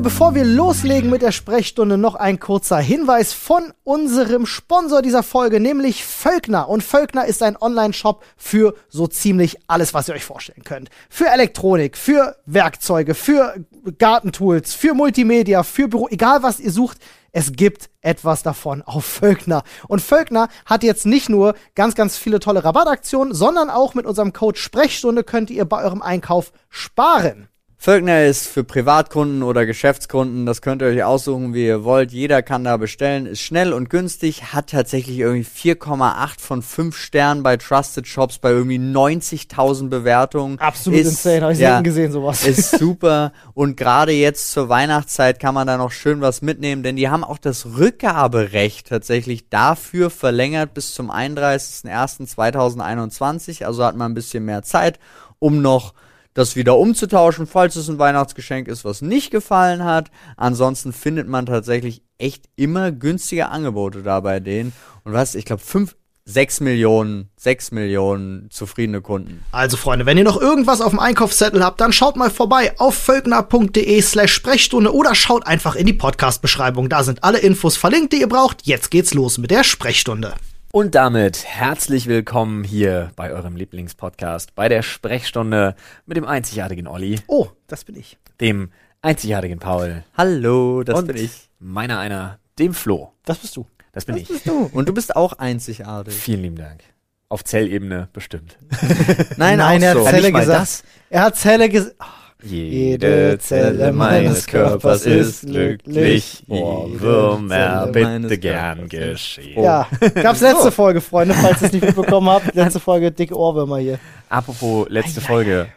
Freunde, bevor wir loslegen mit der Sprechstunde, noch ein kurzer Hinweis von unserem Sponsor dieser Folge, nämlich Völkner. Und Völkner ist ein Online-Shop für so ziemlich alles, was ihr euch vorstellen könnt. Für Elektronik, für Werkzeuge, für Gartentools, für Multimedia, für Büro, egal was ihr sucht. Es gibt etwas davon auf Völkner. Und Völkner hat jetzt nicht nur ganz, ganz viele tolle Rabattaktionen, sondern auch mit unserem Code Sprechstunde könnt ihr bei eurem Einkauf sparen. Völkner ist für Privatkunden oder Geschäftskunden, das könnt ihr euch aussuchen, wie ihr wollt. Jeder kann da bestellen, ist schnell und günstig, hat tatsächlich irgendwie 4,8 von 5 Sternen bei Trusted Shops bei irgendwie 90.000 Bewertungen. Absolut ist, insane, habe ich ja, gesehen, sowas. Ist super und gerade jetzt zur Weihnachtszeit kann man da noch schön was mitnehmen, denn die haben auch das Rückgaberecht tatsächlich dafür verlängert bis zum 31.01.2021, also hat man ein bisschen mehr Zeit, um noch das wieder umzutauschen, falls es ein Weihnachtsgeschenk ist, was nicht gefallen hat. Ansonsten findet man tatsächlich echt immer günstige Angebote da bei denen. Und was, ich glaube, fünf, sechs Millionen, sechs Millionen zufriedene Kunden. Also Freunde, wenn ihr noch irgendwas auf dem Einkaufszettel habt, dann schaut mal vorbei auf völkner.de slash Sprechstunde oder schaut einfach in die Podcast-Beschreibung. Da sind alle Infos verlinkt, die ihr braucht. Jetzt geht's los mit der Sprechstunde. Und damit herzlich willkommen hier bei eurem Lieblingspodcast, bei der Sprechstunde mit dem einzigartigen Olli, Oh, das bin ich. dem einzigartigen Paul Hallo, das und bin ich. meiner einer, dem Flo. Das bist du. Das bin ich. du. Und du bist auch einzigartig. Vielen lieben Dank. Auf Zellebene bestimmt. Nein, Nein, er hat so. Zelle gesagt. das. Er hat Zelle gesagt. Jede Zelle meines Körpers ist glücklich. Ohrwürmer, bitte gern geschehen. Ja, gab's letzte Folge, Freunde, falls ihr es nicht mitbekommen habt. Letzte Folge, dicke Ohrwürmer hier. Apropos letzte Folge.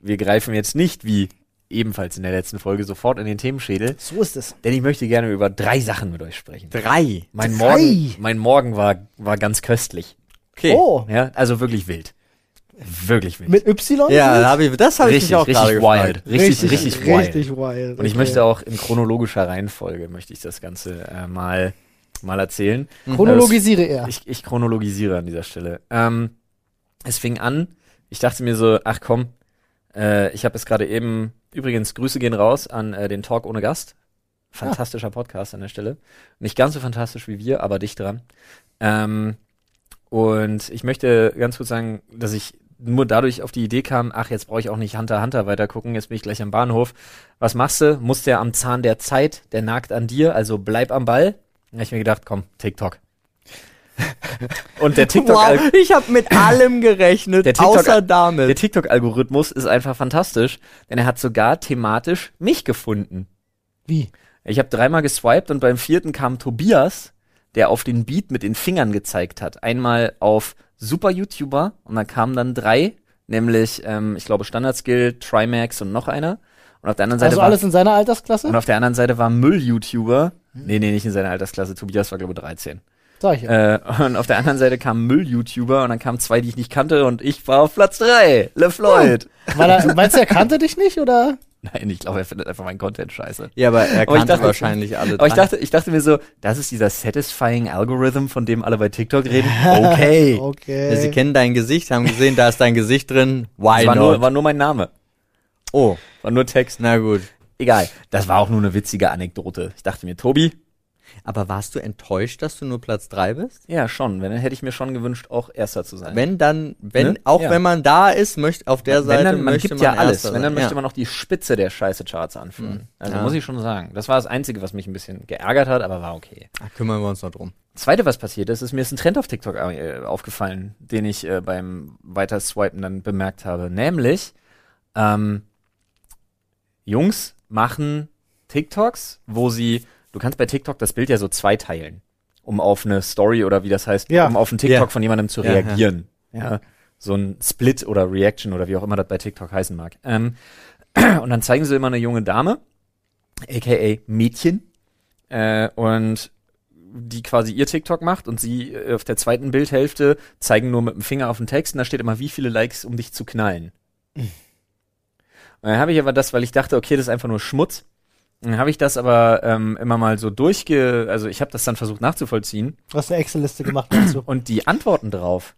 Wir greifen jetzt nicht wie ebenfalls in der letzten Folge sofort in den Themenschädel, So ist es. denn ich möchte gerne über drei Sachen mit euch sprechen. Drei. Mein Drei? Morgen, mein Morgen war, war ganz köstlich. Okay. Oh, Ja, also wirklich wild. Wirklich wild. mit Y? Ja, hab ich, das habe ich richtig, mich auch gerade richtig wild. Richtig, richtig, wild. Richtig wild. Und ich okay. möchte auch in chronologischer Reihenfolge möchte ich das Ganze äh, mal, mal erzählen. Chronologisiere er. Ich, ich chronologisiere an dieser Stelle. Ähm, es fing an, ich dachte mir so, ach komm, äh, ich habe es gerade eben, übrigens, Grüße gehen raus an äh, den Talk ohne Gast. Fantastischer Podcast an der Stelle. Nicht ganz so fantastisch wie wir, aber dicht dran. Ähm, und ich möchte ganz kurz sagen, dass ich nur dadurch auf die Idee kam, ach, jetzt brauche ich auch nicht Hunter Hunter weiter gucken, jetzt bin ich gleich am Bahnhof. Was machst du? Musst ja am Zahn der Zeit, der nagt an dir, also bleib am Ball. Da hab ich mir gedacht, komm, TikTok. Und der TikTok, Wow, ich habe mit allem gerechnet, Der TikTok- außer damit. der TikTok-Algorithmus ist einfach fantastisch, denn er hat sogar thematisch mich gefunden. Wie? Ich habe dreimal geswiped und beim vierten kam Tobias, der auf den Beat mit den Fingern gezeigt hat. Einmal auf Super YouTuber und dann kamen dann drei, nämlich ähm, ich glaube Standard-Skill, Trimax und noch einer. Und auf der anderen Seite Also war alles in seiner Altersklasse? und auf der anderen Seite war Müll-YouTuber. Nee, nee, nicht in seiner Altersklasse. Tobias war glaube ich 13. Sag ich ja. Äh, und auf der anderen Seite kamen Müll-YouTuber und dann kamen zwei, die ich nicht kannte und ich war auf Platz drei. LeFloid. Weil er, meinst du, er kannte dich nicht, oder? Nein, ich glaube, er findet einfach meinen Content scheiße. Ja, aber er Aber ich kannte dachte- wahrscheinlich alle Aber ich dachte, ich dachte mir so, das ist dieser satisfying Algorithm, von dem alle bei TikTok reden. Okay. Okay. Ja, sie kennen dein Gesicht, haben gesehen, da ist dein Gesicht drin. Why Das war not? nur, war nur mein Name. oh, War nur Text. na gut. Egal. Das war auch nur eine witzige Anekdote. Ich dachte mir, Tobi, Aber warst du enttäuscht, dass du nur Platz drei bist? ja schon, wenn, dann hätte ich mir schon gewünscht, auch Erster zu sein. Wenn dann, wenn, Ne? auch Ja. wenn man da ist, möchte auf der wenn Seite dann, man möchte gibt man ja alles. Erster Wenn dann sein. möchte ja. man noch die Spitze der Scheiße-Charts anführen. Also Ja. muss ich schon sagen. Das war das Einzige, was mich ein bisschen geärgert hat, aber war okay. Ach, kümmern wir uns noch drum. Zweite, was passiert ist, ist mir ist ein Trend auf TikTok äh, aufgefallen, den ich äh, beim Weiterswipen dann bemerkt habe. Nämlich, ähm, Jungs machen TikToks, wo sie, du kannst bei TikTok das Bild ja so zweiteilen, um auf eine Story oder wie das heißt, Ja. um auf einen TikTok Ja. von jemandem zu Ja, reagieren. Ja, So ein Split oder Reaction oder wie auch immer das bei TikTok heißen mag. Ähm, und dann zeigen sie immer eine junge Dame, aka Mädchen, äh, und die quasi ihr TikTok macht und sie äh, auf der zweiten Bildhälfte zeigen nur mit dem Finger auf den Text und da steht immer, wie viele Likes, um dich zu knallen. Und dann habe ich aber das, weil ich dachte, okay, das ist einfach nur Schmutz. Und Dann habe ich das aber ähm, immer mal so durchge, also ich habe das dann versucht nachzuvollziehen Du hast eine Excel-Liste gemacht dazu. und die antworten drauf.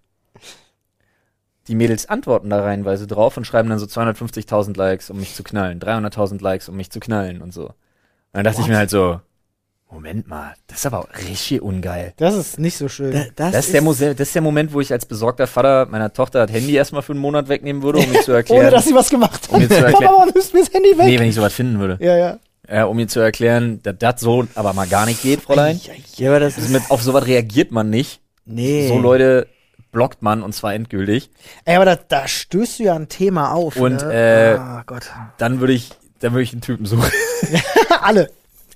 Die Mädels antworten da reihenweise drauf und schreiben dann so 250.000 Likes, um mich zu knallen, 300.000 Likes, um mich zu knallen und so. dann dachte ich mir halt so, Moment mal, das ist aber auch richtig ungeil. Das ist nicht so schön. Das, ist der Mose das ist der Moment, wo ich als besorgter Vater meiner Tochter das Handy erstmal für einen Monat wegnehmen würde, um mir zu erklären. Ohne dass sie was gemacht hat. Um mir zu erklären- Papa, nimmst du mir das Handy weg? nee, wenn ich sowas finden würde. ja, ja. Äh, um mir zu erklären, dass das so aber mal gar nicht geht, Fräulein. Ja, aber das Also mit, auf sowas reagiert man nicht. Nee. So Leute blockt man und zwar endgültig. Ey, aber da, da stößt du ja ein Thema auf. Und, ne? äh, oh Gott. Dann würde ich, dann würde ich einen Typen suchen. Alle.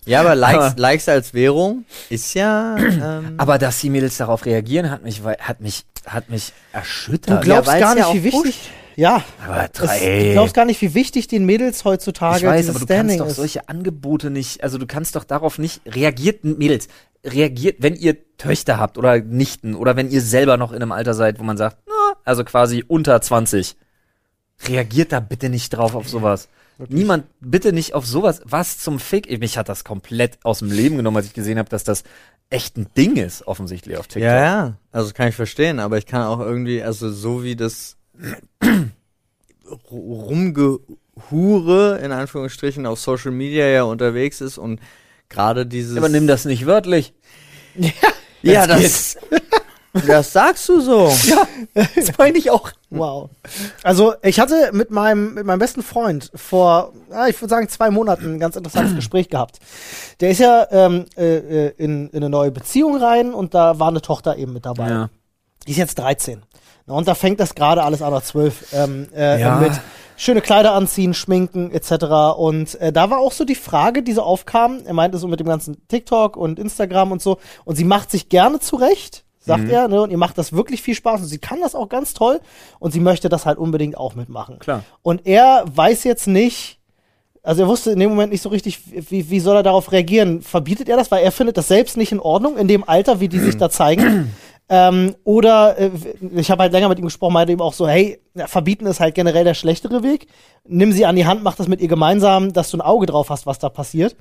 Ja, aber Likes, Aber- Likes als Währung ist ja. Ähm, Aber dass die Mädels darauf reagieren, hat mich, hat mich, hat mich erschüttert. Du glaubst weil's gar ja nicht, wie auch wichtig. Ja. aber Es, du glaubst gar nicht, wie wichtig den Mädels heutzutage ich weiß, aber du Standing kannst doch ist. solche Angebote nicht, also du kannst doch darauf nicht, reagiert, Mädels, reagiert, wenn ihr Töchter habt oder Nichten oder wenn ihr selber noch in einem Alter seid, wo man sagt, na, also quasi unter 20, reagiert da bitte nicht drauf auf sowas. Niemand, bitte nicht auf sowas. Was zum Fick? Mich hat das komplett aus dem Leben genommen, als ich gesehen habe, dass das echt ein Ding ist, offensichtlich auf TikTok. ja, ja. Also kann ich verstehen, aber ich kann auch irgendwie, also so wie das rumgehure in Anführungsstrichen auf Social Media ja unterwegs ist und gerade dieses. Aber nimm das nicht wörtlich. ja, das. das sagst du so. Das meine ich auch. Wow. Also ich hatte mit meinem, mit meinem besten Freund vor, ja, ich würde sagen, zwei Monaten ein ganz interessantes Gespräch gehabt. Der ist ja ähm, äh, äh, in, in eine neue Beziehung rein und da war eine Tochter eben mit dabei. Ja. Die ist jetzt 13. Na, und da fängt das gerade alles an, oder 12, ähm, äh, Ja. mit schöne Kleider anziehen, schminken etc. Und äh, da war auch so die Frage, die so aufkam. Er meinte so mit dem ganzen TikTok und Instagram und so. Und sie macht sich gerne zurecht, sagt er. Ne? Und ihr macht das wirklich viel Spaß und sie kann das auch ganz toll. Und sie möchte das halt unbedingt auch mitmachen. Klar. Und er weiß jetzt nicht, also er wusste in dem Moment nicht so richtig, wie, wie soll er darauf reagieren. Verbietet er das, weil er findet das selbst nicht in Ordnung, in dem Alter, wie die sich da zeigen. Ähm, oder äh, ich habe halt länger mit ihm gesprochen, meinte ihm auch so, hey, ja, verbieten ist halt generell der schlechtere Weg. Nimm sie an die Hand, mach das mit ihr gemeinsam, dass du ein Auge drauf hast, was da passiert.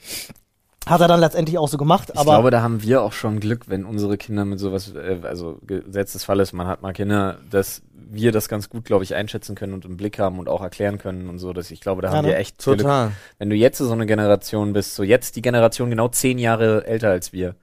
Hat er dann letztendlich auch so gemacht, Ich aber glaube, da haben wir auch schon Glück, wenn unsere Kinder mit sowas, äh, also gesetztes Fall ist, man hat mal Kinder, dass wir das ganz gut, glaube ich, einschätzen können und im Blick haben und auch erklären können und so. Dass ich glaube, da Ja, haben ne? wir echt Glück. Total. Wenn du jetzt so eine Generation bist, so jetzt die Generation genau zehn Jahre älter als wir,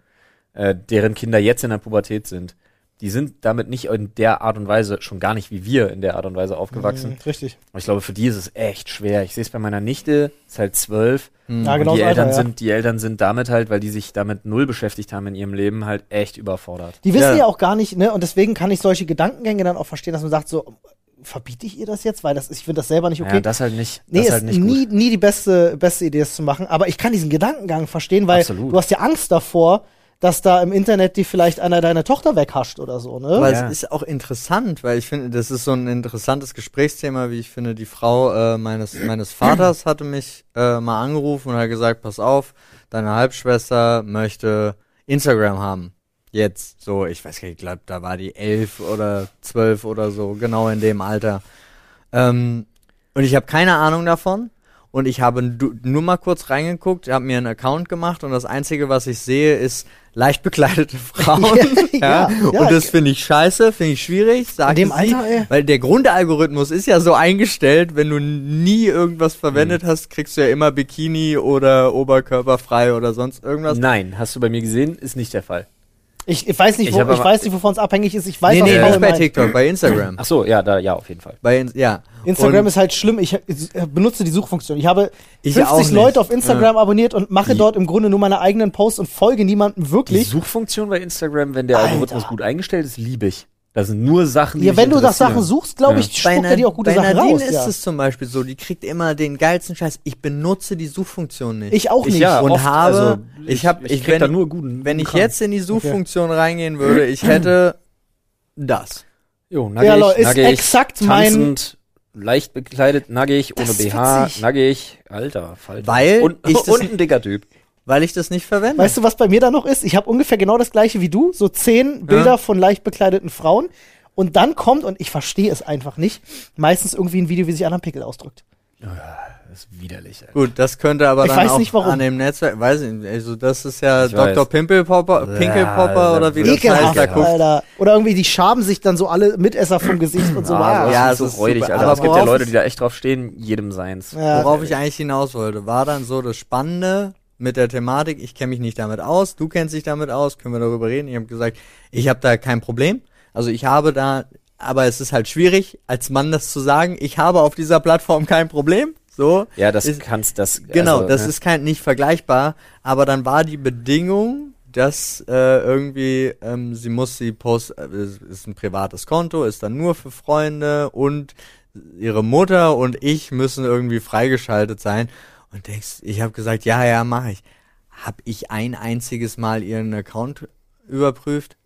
äh, deren Kinder jetzt in der Pubertät sind, die sind damit nicht in der Art und Weise, schon gar nicht wie wir in der Art und Weise aufgewachsen. Mhm, richtig. Aber ich glaube, für die ist es echt schwer. Ich sehe es bei meiner Nichte, ist halt zwölf. Ja, Und genau die das Eltern Alter, ja. sind, die Eltern sind damit halt, weil die sich damit null beschäftigt haben in ihrem Leben, halt echt überfordert. Die wissen ja. Ja. auch gar nicht, ne? Und deswegen kann ich solche Gedankengänge dann auch verstehen, dass man sagt, so, verbiete ich ihr das jetzt? Weil das ich finde das selber nicht okay. Ja, das halt nicht. Nee, das ist halt nicht nie, gut. nie die beste, beste Idee, es zu machen. Aber ich kann diesen Gedankengang verstehen, weil Absolut. du hast ja Angst davor, dass da im Internet die vielleicht einer deine Tochter weghascht oder so, ne? Weil Ja. es ist auch interessant, weil ich finde, das ist so ein interessantes Gesprächsthema, wie ich finde. Die Frau äh, meines, meines Vaters hatte mich äh, mal angerufen und hat gesagt, pass auf, deine Halbschwester möchte Instagram haben. Jetzt, so, ich weiß gar nicht, ich glaube, da war die elf oder zwölf oder so, genau in dem Alter. Ähm, und ich habe keine Ahnung davon. Und ich habe nur mal kurz reingeguckt, habe mir einen Account gemacht und das Einzige, was ich sehe, ist leicht bekleidete Frauen. Ja, ja. und das finde ich scheiße, finde ich schwierig. Sagt dem sie, Alter, ey. Weil der Grundalgorithmus ist ja so eingestellt, wenn du nie irgendwas Mhm. verwendet hast, kriegst du ja immer Bikini oder oberkörperfrei oder sonst irgendwas. Nein, hast du bei mir gesehen? Ist nicht der Fall. Ich, ich weiß nicht, Ich wo, ich aber- weiß nicht, wovon es abhängig ist. Ich weiß, nee, nee, nicht bei meint. TikTok, bei Instagram. Ach so, ja, da, ja, auf jeden Fall. bei In ja. Instagram Und ist halt schlimm. Ich äh, benutze die Suchfunktion. Ich habe Ich 50 auch nicht. Leute auf Instagram abonniert und mache Die- dort im Grunde nur meine eigenen Posts und folge niemandem Die wirklich. Suchfunktion bei Instagram, wenn der Alter. Algorithmus gut eingestellt ist, liebe ich. Das sind nur Sachen, die Ja, mich wenn du nach. Sachen suchst, glaube Ja. ich, spuckt er dir auch gute bei Sachen Nadine raus. ist Ja. es zum Beispiel so, die kriegt immer den geilsten Scheiß. Ich benutze die Suchfunktion nicht. Ich auch Ich nicht. ja, und oft, habe, also, ich habe, ich ich, krieg wenn, da nur guten. wenn ich Kram. jetzt in die Suchfunktion reingehen würde, ich hätte das. Jo, nackig, Ja, Leute, ist nackig, exakt mein- tanzend, leicht bekleidet, nackig, ohne BH, nackig, alter, Falter. Weil und, ich und ein dicker Typ. Weil ich das nicht verwende. Weißt du, was bei mir da noch ist? Ich habe ungefähr genau das gleiche wie du, so zehn Bilder von leicht bekleideten Frauen. Und dann kommt, und ich verstehe es einfach nicht, meistens irgendwie ein Video, wie sich einer einen Pickel ausdrückt. Das ist widerlich, Alter. Gut, das könnte aber Ich dann weiß auch nicht, warum. an dem Netzwerk, weiß ich nicht, also das ist ja Ich Dr. Pimpelpopper, Pinkelpopper Ja, oder wie das heißt, da guckt. Alter. Oder irgendwie, die schaben sich dann so alle Mitesser vom Gesicht und so. Ah, Ah, ja, ja, es so ist räudig, super. Alter. Aber es gibt ja Leute, die da echt drauf stehen, jedem seins. Ja. Worauf ich eigentlich hinaus wollte, war dann so das Spannende, mit der Thematik, ich kenne mich nicht damit aus, du kennst dich damit aus, können wir darüber reden. Ich habe gesagt, ich habe da kein Problem. Also ich habe da, aber es ist halt schwierig, als Mann das zu sagen, ich habe auf dieser Plattform kein Problem. So. Ja, das ist, kannst das. Genau, also, das ne? ist kein nicht vergleichbar, aber dann war die Bedingung, dass äh, irgendwie ähm, sie muss sie post äh, ist ein privates Konto, ist dann nur für Freunde und ihre Mutter und ich müssen irgendwie freigeschaltet sein und denkst, ich habe gesagt, ja, ja, mache ich. Hab ich ein einziges Mal ihren Account überprüft?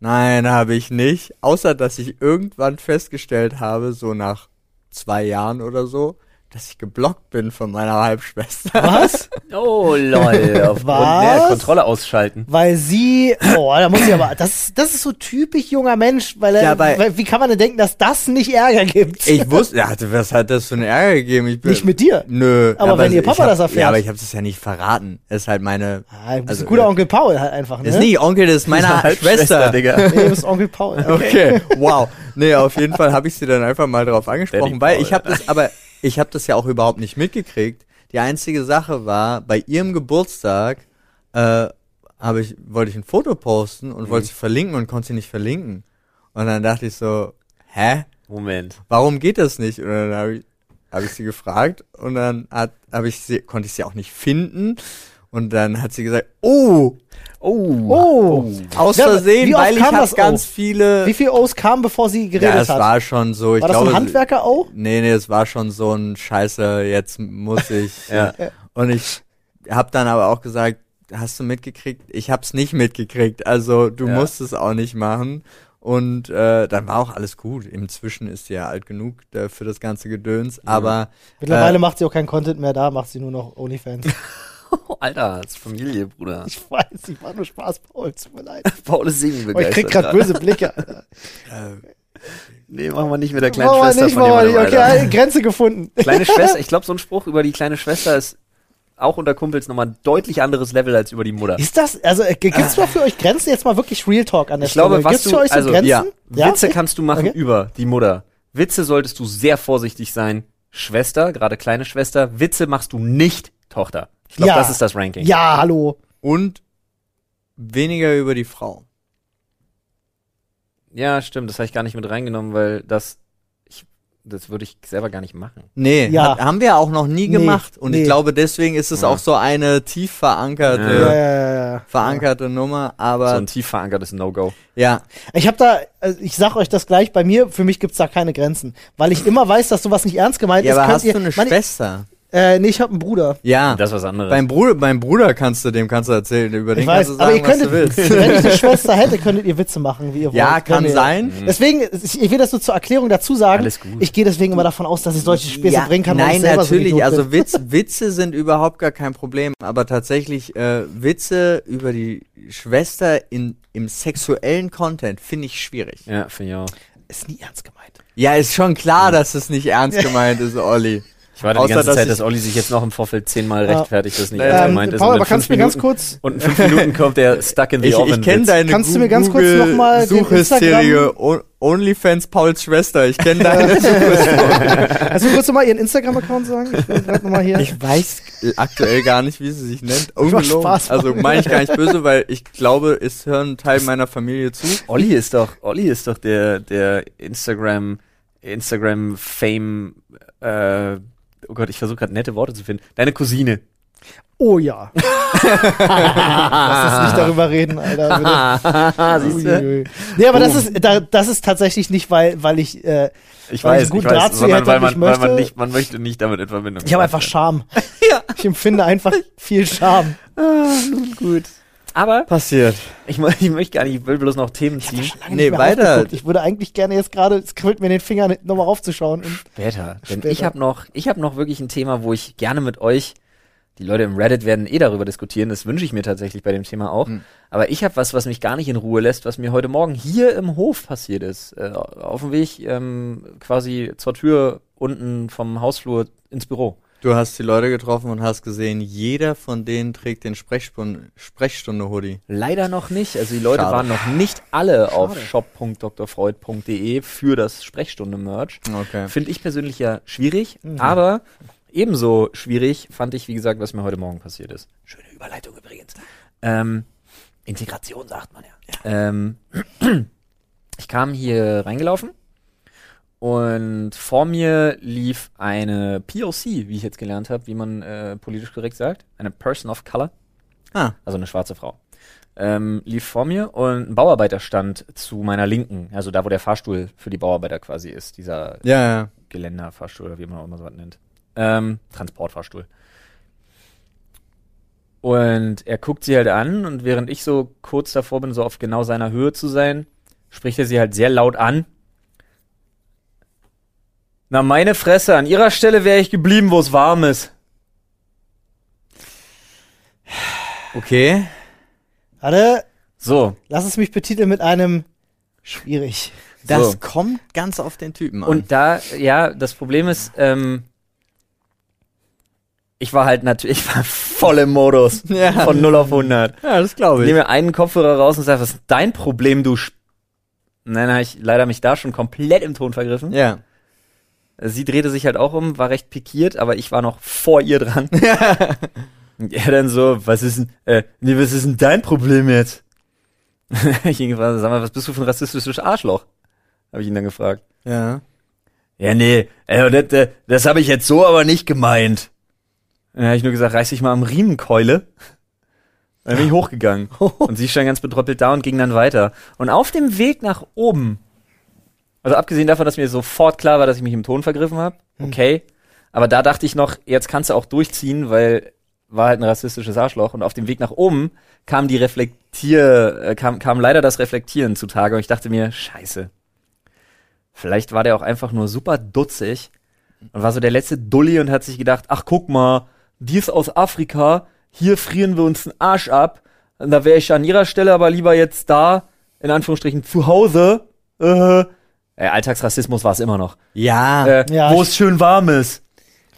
Nein, habe ich nicht, außer dass ich irgendwann festgestellt habe, so nach zwei Jahren oder so, dass ich geblockt bin von meiner Halbschwester. Was? Oh lol. Aufgrund der Kontrolle ausschalten. Weil sie, oh, da muss ich aber, das, das ist so typisch junger Mensch, weil, er, Ja, weil- weil wie kann man denn denken, dass das nicht Ärger gibt? Ich wusste, ja, was hat das für einen Ärger gegeben? Ich bin, Nicht mit dir. Nö. Aber wenn ihr Papa hab, das erfährt. Ja, aber ich habe das ja nicht verraten. Das ist halt meine. Ah, du bist also, ein guter äh, Onkel Paul halt einfach, ne? Das ist nicht Onkel, das ist meine Schwester. Digga. Nee, du bist Onkel Paul. Okay, wow. Nee, auf jeden Fall habe ich sie dann einfach mal drauf angesprochen, Daddy weil Paul. ich habe das, aber ich habe das ja auch überhaupt nicht mitgekriegt. Die einzige Sache war, bei ihrem Geburtstag äh, habe ich, wollte ich ein Foto posten und wollte sie verlinken und konnte sie nicht verlinken. Und dann dachte ich so, hä? Moment. warum geht das nicht? Und dann habe ich, hab ich sie gefragt und dann hat, hab ich sie, konnte ich sie auch nicht finden. Und dann hat sie gesagt, oh, Oh. Oh. aus Ja, aber Versehen, oft weil ich habe das ganz auf? viele. Wie viel O's kamen, bevor sie geredet ja, es hat? war schon so. Ich war das glaube, ein Handwerker auch? Nee, nee, es war schon so ein Scheiße, jetzt muss ich. Ja. Und ich habe dann aber auch gesagt, hast du mitgekriegt? Ich hab's nicht mitgekriegt. Also du Ja. musst es auch nicht machen. Und äh, dann war auch alles gut. Inzwischen ist sie ja alt genug äh, für das ganze Gedöns. Aber Mittlerweile äh, macht sie auch keinen Content mehr da, macht sie nur noch Onlyfans. Alter, das ist Familie, Bruder. ich weiß, ich war nur Spaß, Paul, tut mir leid. Paul ist singen Oh, ich krieg grad böse Blicke. Alter. Nee, machen wir nicht mit der kleinen Machen Schwester nicht, von jemandem, nicht. Okay, Alter. Grenze gefunden. Kleine Schwester, ich glaube, so ein Spruch über die kleine Schwester ist auch unter Kumpels nochmal ein deutlich anderes Level als über die Mutter. Ist das, also äh, gibt's mal für euch Grenzen? Jetzt mal wirklich Real Talk an der Ich glaube, Stelle. was gibt's du- für euch so also, Grenzen? ja, Witze kannst du machen Okay. über die Mutter. Witze solltest du sehr vorsichtig sein. Schwester, gerade kleine Schwester. Witze machst du nicht Tochter. Ich glaube, Ja. das ist das Ranking. Ja, hallo. und weniger über die Frau. Ja, stimmt. Das habe ich gar nicht mit reingenommen, weil das, ich, das würde ich selber gar nicht machen. Nee, Ja. hat, haben wir auch noch nie Nee, gemacht. Und nee. ich glaube, deswegen ist es Ja. auch so eine tief verankerte, Ja. Ja, ja, ja, ja. verankerte Nummer. Aber so ein tief verankertes No-Go. ja, Ich habe da, also ich sag euch das gleich, bei mir, für mich gibt's da keine Grenzen. Weil ich immer weiß, dass sowas nicht ernst gemeint ja, ist. aber könnt hast ihr, du eine Mann, Schwester? Äh, nee, ich habe einen Bruder. Ja. Das ist was anderes. Beim Bruder, beim Bruder kannst du, dem kannst du erzählen, über Ich den weiß, kannst du aber sagen, ihr könntet, was du willst. wenn ich eine Schwester hätte, könntet ihr Witze machen, wie ihr wollt. ja, kann sein. Deswegen, ich will das nur zur Erklärung dazu sagen. Alles gut. Ich gehe deswegen immer davon aus, dass ich solche Späße bringen kann. Nein, so natürlich. Idiot also. Witz, Witze sind überhaupt gar kein Problem. Aber tatsächlich äh, Witze über die Schwester in, im sexuellen Content finde ich schwierig. ja, finde ich auch. ist nie ernst gemeint. Ja, ist schon klar, dass es nicht ernst gemeint ist, Olli. Ich warte Außer, die ganze dass Zeit, dass Olli sich jetzt noch im Vorfeld zehnmal Ja. rechtfertigt, dass nicht Ähm, gemeint ist. Paul, Und in aber kannst du mir fünf ganz Minuten- kurz, Und in fünf Minuten kommt der Stuck in the Ich, Oven. ich kenne deine Kannst du mir ganz kurz noch mal Suchhysterie OnlyFans Pauls Schwester. Ich kenne deine also kurz noch mal ihren Instagram-Account sagen? Ich noch mal hier. Ich weiß aktuell gar nicht, wie sie sich nennt. Ungelogen. Also meine ich gar nicht böse, weil ich glaube, es hören ein Teil meiner Familie zu. Olli ist doch, Olli ist doch der, der Instagram, Instagram Fame, äh, oh Gott, ich versuche gerade nette Worte zu finden. Deine Cousine. oh ja. Lass uns nicht darüber reden, Alter. Siehst du? Nee, aber das ist, da, das ist tatsächlich nicht, weil, weil ich, äh, Ich Weil weiß, einen ich weiß, sondern hätte weil man, ich weil man möchte- nicht, man möchte nicht damit in Verbindung ich habe einfach Scham. Ich empfinde einfach viel Scham. gut. Aber Passiert. ich, ich möchte gar nicht, ich will bloß noch Themen ziehen. Nee, weiter. Ich würde eigentlich gerne jetzt gerade, es kribbelt mir in den Fingern, nochmal raufzuschauen. Und Später. Denn Später. ich habe noch, ich habe noch wirklich ein Thema, wo ich gerne mit euch, die Leute im Reddit werden eh darüber diskutieren, das wünsche ich mir tatsächlich bei dem Thema auch. Hm. Aber ich habe was, was mich gar nicht in Ruhe lässt, was mir heute Morgen hier im Hof passiert ist. Äh, auf dem Weg ähm, quasi zur Tür unten vom Hausflur ins Büro. Du hast die Leute getroffen und hast gesehen, jeder von denen trägt den Sprechstunde-Hoodie. Leider noch nicht. Also die Leute Schade. waren noch nicht alle auf shop.drfreud.de für das Sprechstunde-Merch. Okay. Finde ich persönlich ja schwierig, Mhm. aber ebenso schwierig fand ich, wie gesagt, was mir heute Morgen passiert ist. Schöne Überleitung übrigens. Ähm, Integration sagt man ja. Ähm, ich kam hier reingelaufen und vor mir lief eine POC, wie ich jetzt gelernt habe, wie man äh, politisch korrekt sagt, eine Person of Color, Ah, also eine schwarze Frau. Ähm, lief vor mir und ein Bauarbeiter stand zu meiner Linken, also da, wo der Fahrstuhl für die Bauarbeiter quasi ist, dieser ja, ja. Geländerfahrstuhl oder wie man auch immer so was nennt. Ähm, Transportfahrstuhl. Und er guckt sie halt an und während ich so kurz davor bin, so auf genau seiner Höhe zu sein, spricht er sie halt sehr laut an. Na, meine Fresse, an ihrer Stelle wäre ich geblieben, wo es warm ist. Okay. Warte, So. lass es mich betiteln mit einem schwierig. Das So. kommt ganz auf den Typen an. Und da, ja, das Problem ist, ähm, ich war halt natürlich, ich war voll im Modus. Ja. Von 0 auf 100. ja, das glaube Ich ich. nehme einen Kopfhörer raus und sage, was ist dein Problem, du Sch Nein, habe ich leider mich da schon komplett im Ton vergriffen. Ja. Sie drehte sich halt auch um, war recht pikiert, aber ich war noch vor ihr dran. und er dann so, was ist denn, äh, nee, was ist denn dein Problem jetzt? ich ihn gefragt, sag mal, was bist du für ein rassistisches Arschloch? Habe ich ihn dann gefragt. Ja. Ja, nee, äh, das, das, das habe ich jetzt so aber nicht gemeint. Dann habe ich nur gesagt, reiß dich mal am Riemenkeule. Dann bin ich hochgegangen. Und sie stand ganz betröppelt da und ging dann weiter. Und auf dem Weg nach oben, also abgesehen davon, dass mir sofort klar war, dass ich mich im Ton vergriffen habe, okay. Aber da dachte ich noch, jetzt kannst du auch durchziehen, weil war halt ein rassistisches Arschloch. Und auf dem Weg nach oben kam die Reflektier, äh, kam, kam leider das Reflektieren zutage. Und ich dachte mir, scheiße. Vielleicht war der auch einfach nur super dutzig und war so der letzte Dulli und hat sich gedacht, ach guck mal, die ist aus Afrika, hier frieren wir uns den Arsch ab. Und da wäre ich an ihrer Stelle aber lieber jetzt da, in Anführungsstrichen, zu Hause. Äh, äh, Alltagsrassismus war es immer noch. Ja. Äh, Ja, wo es schön warm ist.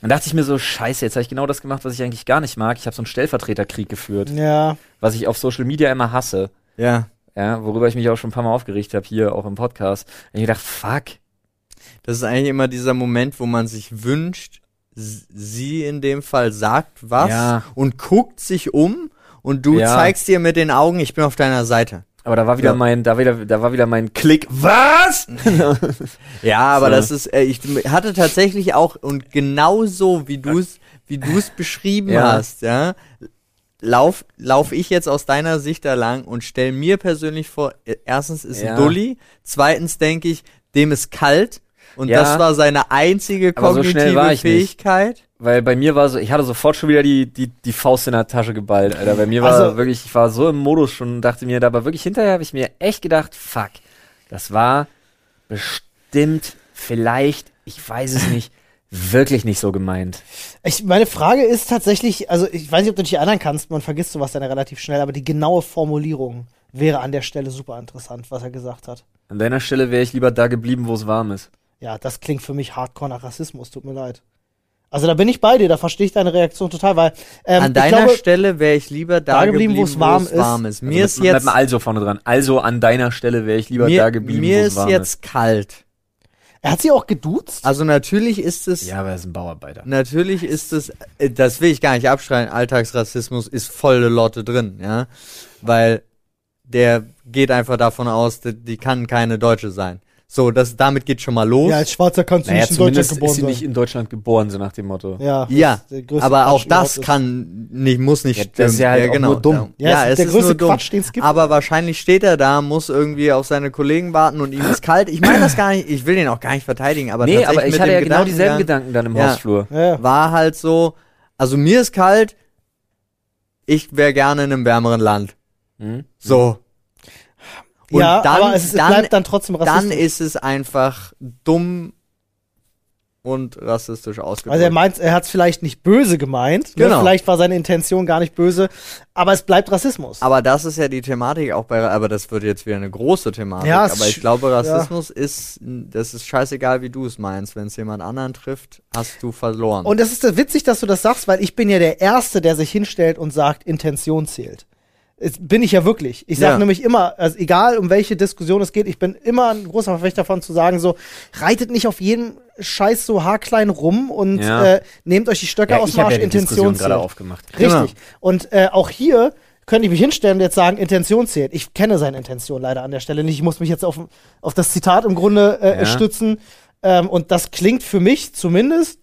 Dann dachte ich mir so, scheiße, jetzt habe ich genau das gemacht, was ich eigentlich gar nicht mag. Ich habe so einen Stellvertreterkrieg geführt, Ja. was ich auf Social Media immer hasse. ja. Ja, worüber ich mich auch schon ein paar Mal aufgeregt habe, hier auch im Podcast. Und ich gedacht, fuck, Das ist eigentlich immer dieser Moment, wo man sich wünscht, sie in dem Fall sagt was Ja. und guckt sich um und du Ja. zeigst ihr mit den Augen, ich bin auf deiner Seite. Aber da war wieder Ja. mein, da wieder, da war wieder mein Klick. Was? Ja, aber So. das ist, äh, ich hatte tatsächlich auch und genauso wie du es, wie du es beschrieben Ja. hast, ja, lauf, lauf ich jetzt aus deiner Sicht da lang und stell mir persönlich vor, äh, erstens ist Ja. ein Dulli, zweitens denke ich, dem ist kalt und das war seine einzige so kognitive war ich nicht. Weil bei mir war so, ich hatte sofort schon wieder die, die, die Faust in der Tasche geballt, Alter. Bei mir war Also- wirklich, ich war so im Modus schon und dachte mir, da aber wirklich hinterher habe ich mir echt gedacht, fuck, das war bestimmt, vielleicht, ich weiß es nicht, wirklich nicht so gemeint. Ich, meine Frage ist tatsächlich, also ich weiß nicht, ob du dich erinnern kannst, man vergisst sowas dann relativ schnell, aber die genaue Formulierung wäre an der Stelle super interessant, was er gesagt hat. An deiner Stelle wäre ich lieber da geblieben, wo es warm ist. Ja, das klingt für mich hardcore nach Rassismus, tut mir leid. Also da bin ich bei dir, da verstehe ich deine Reaktion total, weil ähm, An deiner glaube, Stelle wäre ich lieber da, geblieben, wo es warm, ist. Mir also ist jetzt, einem Also vorne dran. Also an deiner Stelle wäre ich lieber mir, da geblieben, mir wo es ist warm jetzt kalt. er hat sie auch geduzt. Also natürlich ist es, Ja, aber er ist ein Bauarbeiter. Natürlich ist es, äh, das will ich gar nicht abschreien, Alltagsrassismus ist volle Lotte drin, ja. Weil der geht einfach davon aus, die, die kann keine Deutsche sein. So, das, damit geht schon mal los. Ja, als Schwarzer kannst du Naja, nicht in Deutschland geboren ist sie sein. nicht in Deutschland geboren, so nach dem Motto. ja, Ja, aber auch das kann nicht, muss nicht Ja, stimmen. das ist ja halt auch nur dumm. Ja, Ja, es ist es der ist nur dumm. Quatsch, den es gibt. Aber wahrscheinlich steht er da, muss irgendwie auf seine Kollegen warten und ihm ist kalt. Ich meine das gar nicht, ich will den auch gar nicht verteidigen, aber nee, tatsächlich aber ich mit hatte ja genau dieselben Gedanken dann im Ja. Hausflur. Ja. war halt so, also mir ist kalt, ich wäre gerne in einem wärmeren Land. Hm? So. Und ja, dann, aber es, dann, bleibt dann trotzdem dann rassistisch. ist es einfach dumm und rassistisch ausgedrückt. Also er meint, er hat es vielleicht nicht böse gemeint. Ne? Genau. Vielleicht war seine Intention gar nicht böse, aber es bleibt Rassismus. aber das ist ja die Thematik auch bei, aber das wird jetzt wieder eine große Thematik. Ja, aber ich glaube, Rassismus ist, das ist scheißegal, wie du es meinst. Wenn es jemand anderen trifft, hast du verloren. Und es ist witzig, dass du das sagst, weil ich bin ja der Erste, der sich hinstellt und sagt, Intention zählt. Es bin ich ja wirklich. Ich sage Ja. nämlich immer, also egal um welche Diskussion es geht, ich bin immer ein großer Verfechter davon zu sagen, so, reitet nicht auf jeden Scheiß so haarklein rum und Ja. äh, nehmt euch die Stöcke Ja, aus dem Arsch, ja Intention gerade zählt. aufgemacht. Richtig. Genau. Und äh, auch hier könnte ich mich hinstellen und jetzt sagen, Intention zählt. Ich kenne seine Intention leider an der Stelle nicht. Ich muss mich jetzt auf, auf das Zitat im Grunde äh, stützen. Ähm, und das klingt für mich zumindest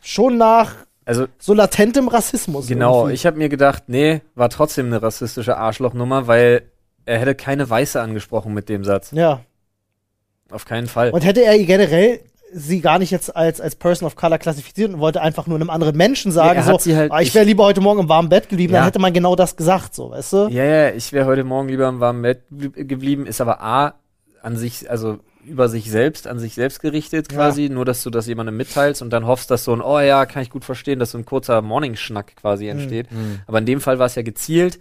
schon nach Also so latentem Rassismus. Genau, irgendwie. ich habe mir gedacht, nee, war trotzdem eine rassistische Arschlochnummer, weil er hätte keine Weiße angesprochen mit dem Satz. Ja. Auf keinen Fall. Und hätte er generell sie gar nicht jetzt als, als Person of Color klassifiziert und wollte einfach nur einem anderen Menschen sagen, hat so, halt- ah, ich wäre lieber heute Morgen im warmen Bett geblieben, Ja. dann hätte man genau das gesagt, so, weißt du? ja, ja, ich wäre heute Morgen lieber im warmen Bett blie- geblieben, ist aber A, an sich, also über sich selbst, an sich selbst gerichtet Ja. quasi, nur dass du das jemandem mitteilst und dann hoffst, dass so ein, oh ja, kann ich gut verstehen, dass so ein kurzer Morning-Schnack quasi entsteht. Mhm. Aber in dem Fall war es ja gezielt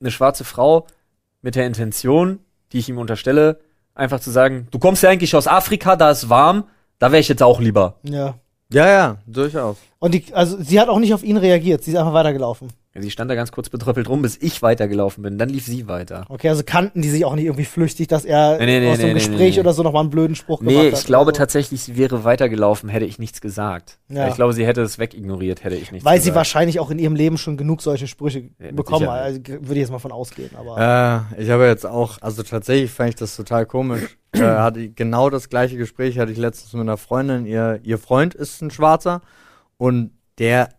eine schwarze Frau mit der Intention, die ich ihm unterstelle, einfach zu sagen, du kommst ja eigentlich aus Afrika, da ist warm, da wäre ich jetzt auch lieber. Ja. Ja, ja, durchaus. Und die, also sie hat auch nicht auf ihn reagiert, sie ist einfach weitergelaufen. Ja, Sie stand da ganz kurz betröppelt rum, bis ich weitergelaufen bin. Dann lief sie weiter. Okay, also kannten die sich auch nicht irgendwie flüchtig, dass er Nee, nee, nee, aus so einem nee, nee, Gespräch nee. oder so nochmal einen blöden Spruch Nee, gemacht hat. ich glaube so. tatsächlich, sie wäre weitergelaufen, hätte ich nichts gesagt. Ja. Ich glaube, sie hätte es wegignoriert, hätte ich nichts Weil sie gesagt. wahrscheinlich auch in ihrem Leben schon genug solche Sprüche Ja, bekommen hat. Also, würde ich jetzt mal von ausgehen. Aber Äh, ich habe jetzt auch, also tatsächlich fand ich das total komisch. Äh, hatte ich genau das gleiche Gespräch hatte ich letztens mit einer Freundin. Ihr, ihr Freund ist ein Schwarzer und der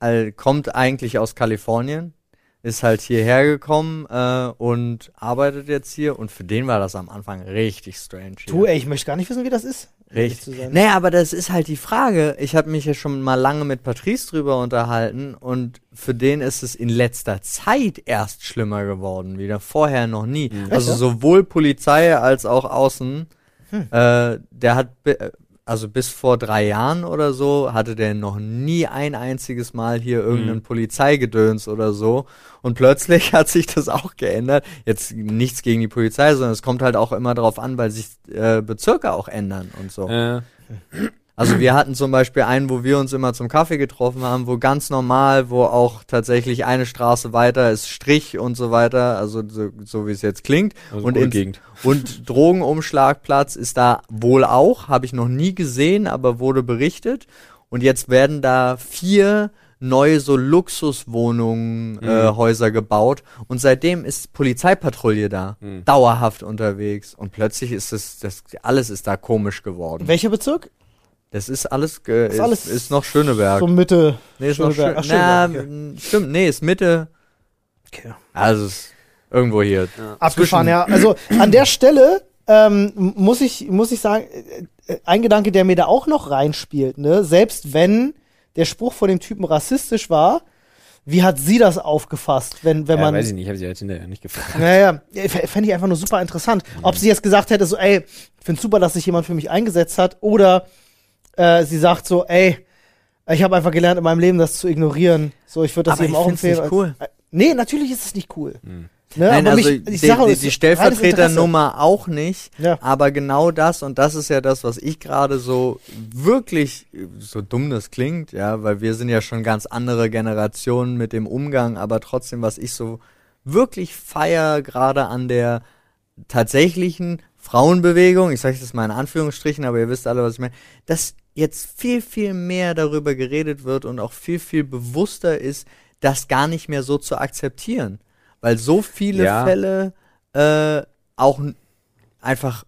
äh, kommt eigentlich aus Kalifornien, ist halt hierher gekommen äh, und arbeitet jetzt hier und für den war das am Anfang richtig strange. hier. du, ey, ich möchte gar nicht wissen, wie das ist. Richtig. zu sein. Naja, aber das ist halt die Frage. Ich habe mich ja schon mal lange mit Patrice drüber unterhalten und für den ist es in letzter Zeit erst schlimmer geworden, wieder vorher noch nie. Also Echt, ja? sowohl Polizei als auch Außen. Äh, der hat, also bis vor drei Jahren oder so, hatte der noch nie ein einziges Mal hier irgendeinen Polizeigedöns oder so. Und plötzlich hat sich das auch geändert. Jetzt nichts gegen die Polizei, sondern es kommt halt auch immer darauf an, weil sich äh, Bezirke auch ändern und so. Äh, Also wir hatten zum Beispiel einen, wo wir uns immer zum Kaffee getroffen haben, wo ganz normal, wo auch tatsächlich eine Straße weiter ist Strich und so weiter, also so, so wie es jetzt klingt. Also und, ins- Gegend. und Drogenumschlagplatz ist da wohl auch, habe ich noch nie gesehen, aber wurde berichtet. Und jetzt werden da vier neue so Luxuswohnungen, äh, Häuser gebaut und seitdem ist Polizeipatrouille da, Mhm. dauerhaft unterwegs und plötzlich ist es, das alles ist da komisch geworden. Welcher Bezirk? Das ist alles, äh, ist, alles ist noch Schöneberg. So Mitte. nee, ist noch Schöneberg. schön. Ach, Na, Schöneberg, m, stimmt, nee, ist Mitte. Okay. Also ist irgendwo hier. Abgefahren, ja. Also an der Stelle ähm, muss ich muss ich sagen, äh, äh, ein Gedanke, der mir da auch noch reinspielt, ne, selbst wenn der Spruch von dem Typen rassistisch war, wie hat sie das aufgefasst, wenn wenn ja, man weiß ich nicht, ich habe sie jetzt hinterher nicht gefragt. Naja, fände ich einfach nur super interessant. Ob sie jetzt gesagt hätte, so, ey, ich finde super, dass sich jemand für mich eingesetzt hat, oder äh, sie sagt so, ey, ich habe einfach gelernt in meinem Leben, das zu ignorieren. So, ich würde das Aber eben ich auch empfehlen. nicht cool. Äh, Nee, natürlich ist es nicht cool. Hm. Ne, Nein, aber also mich, die, ich sag die, die Interesse. Stellvertreternummer auch nicht, Ja. aber genau das und das ist ja das, was ich gerade so wirklich, so dumm das klingt, ja, weil wir sind ja schon ganz andere Generationen mit dem Umgang, aber trotzdem, was ich so wirklich feier gerade an der tatsächlichen Frauenbewegung, ich sage das mal in Anführungsstrichen, aber ihr wisst alle, was ich meine, dass jetzt viel, viel mehr darüber geredet wird und auch viel, viel bewusster ist, das gar nicht mehr so zu akzeptieren. Weil so viele Ja. Fälle äh, auch einfach,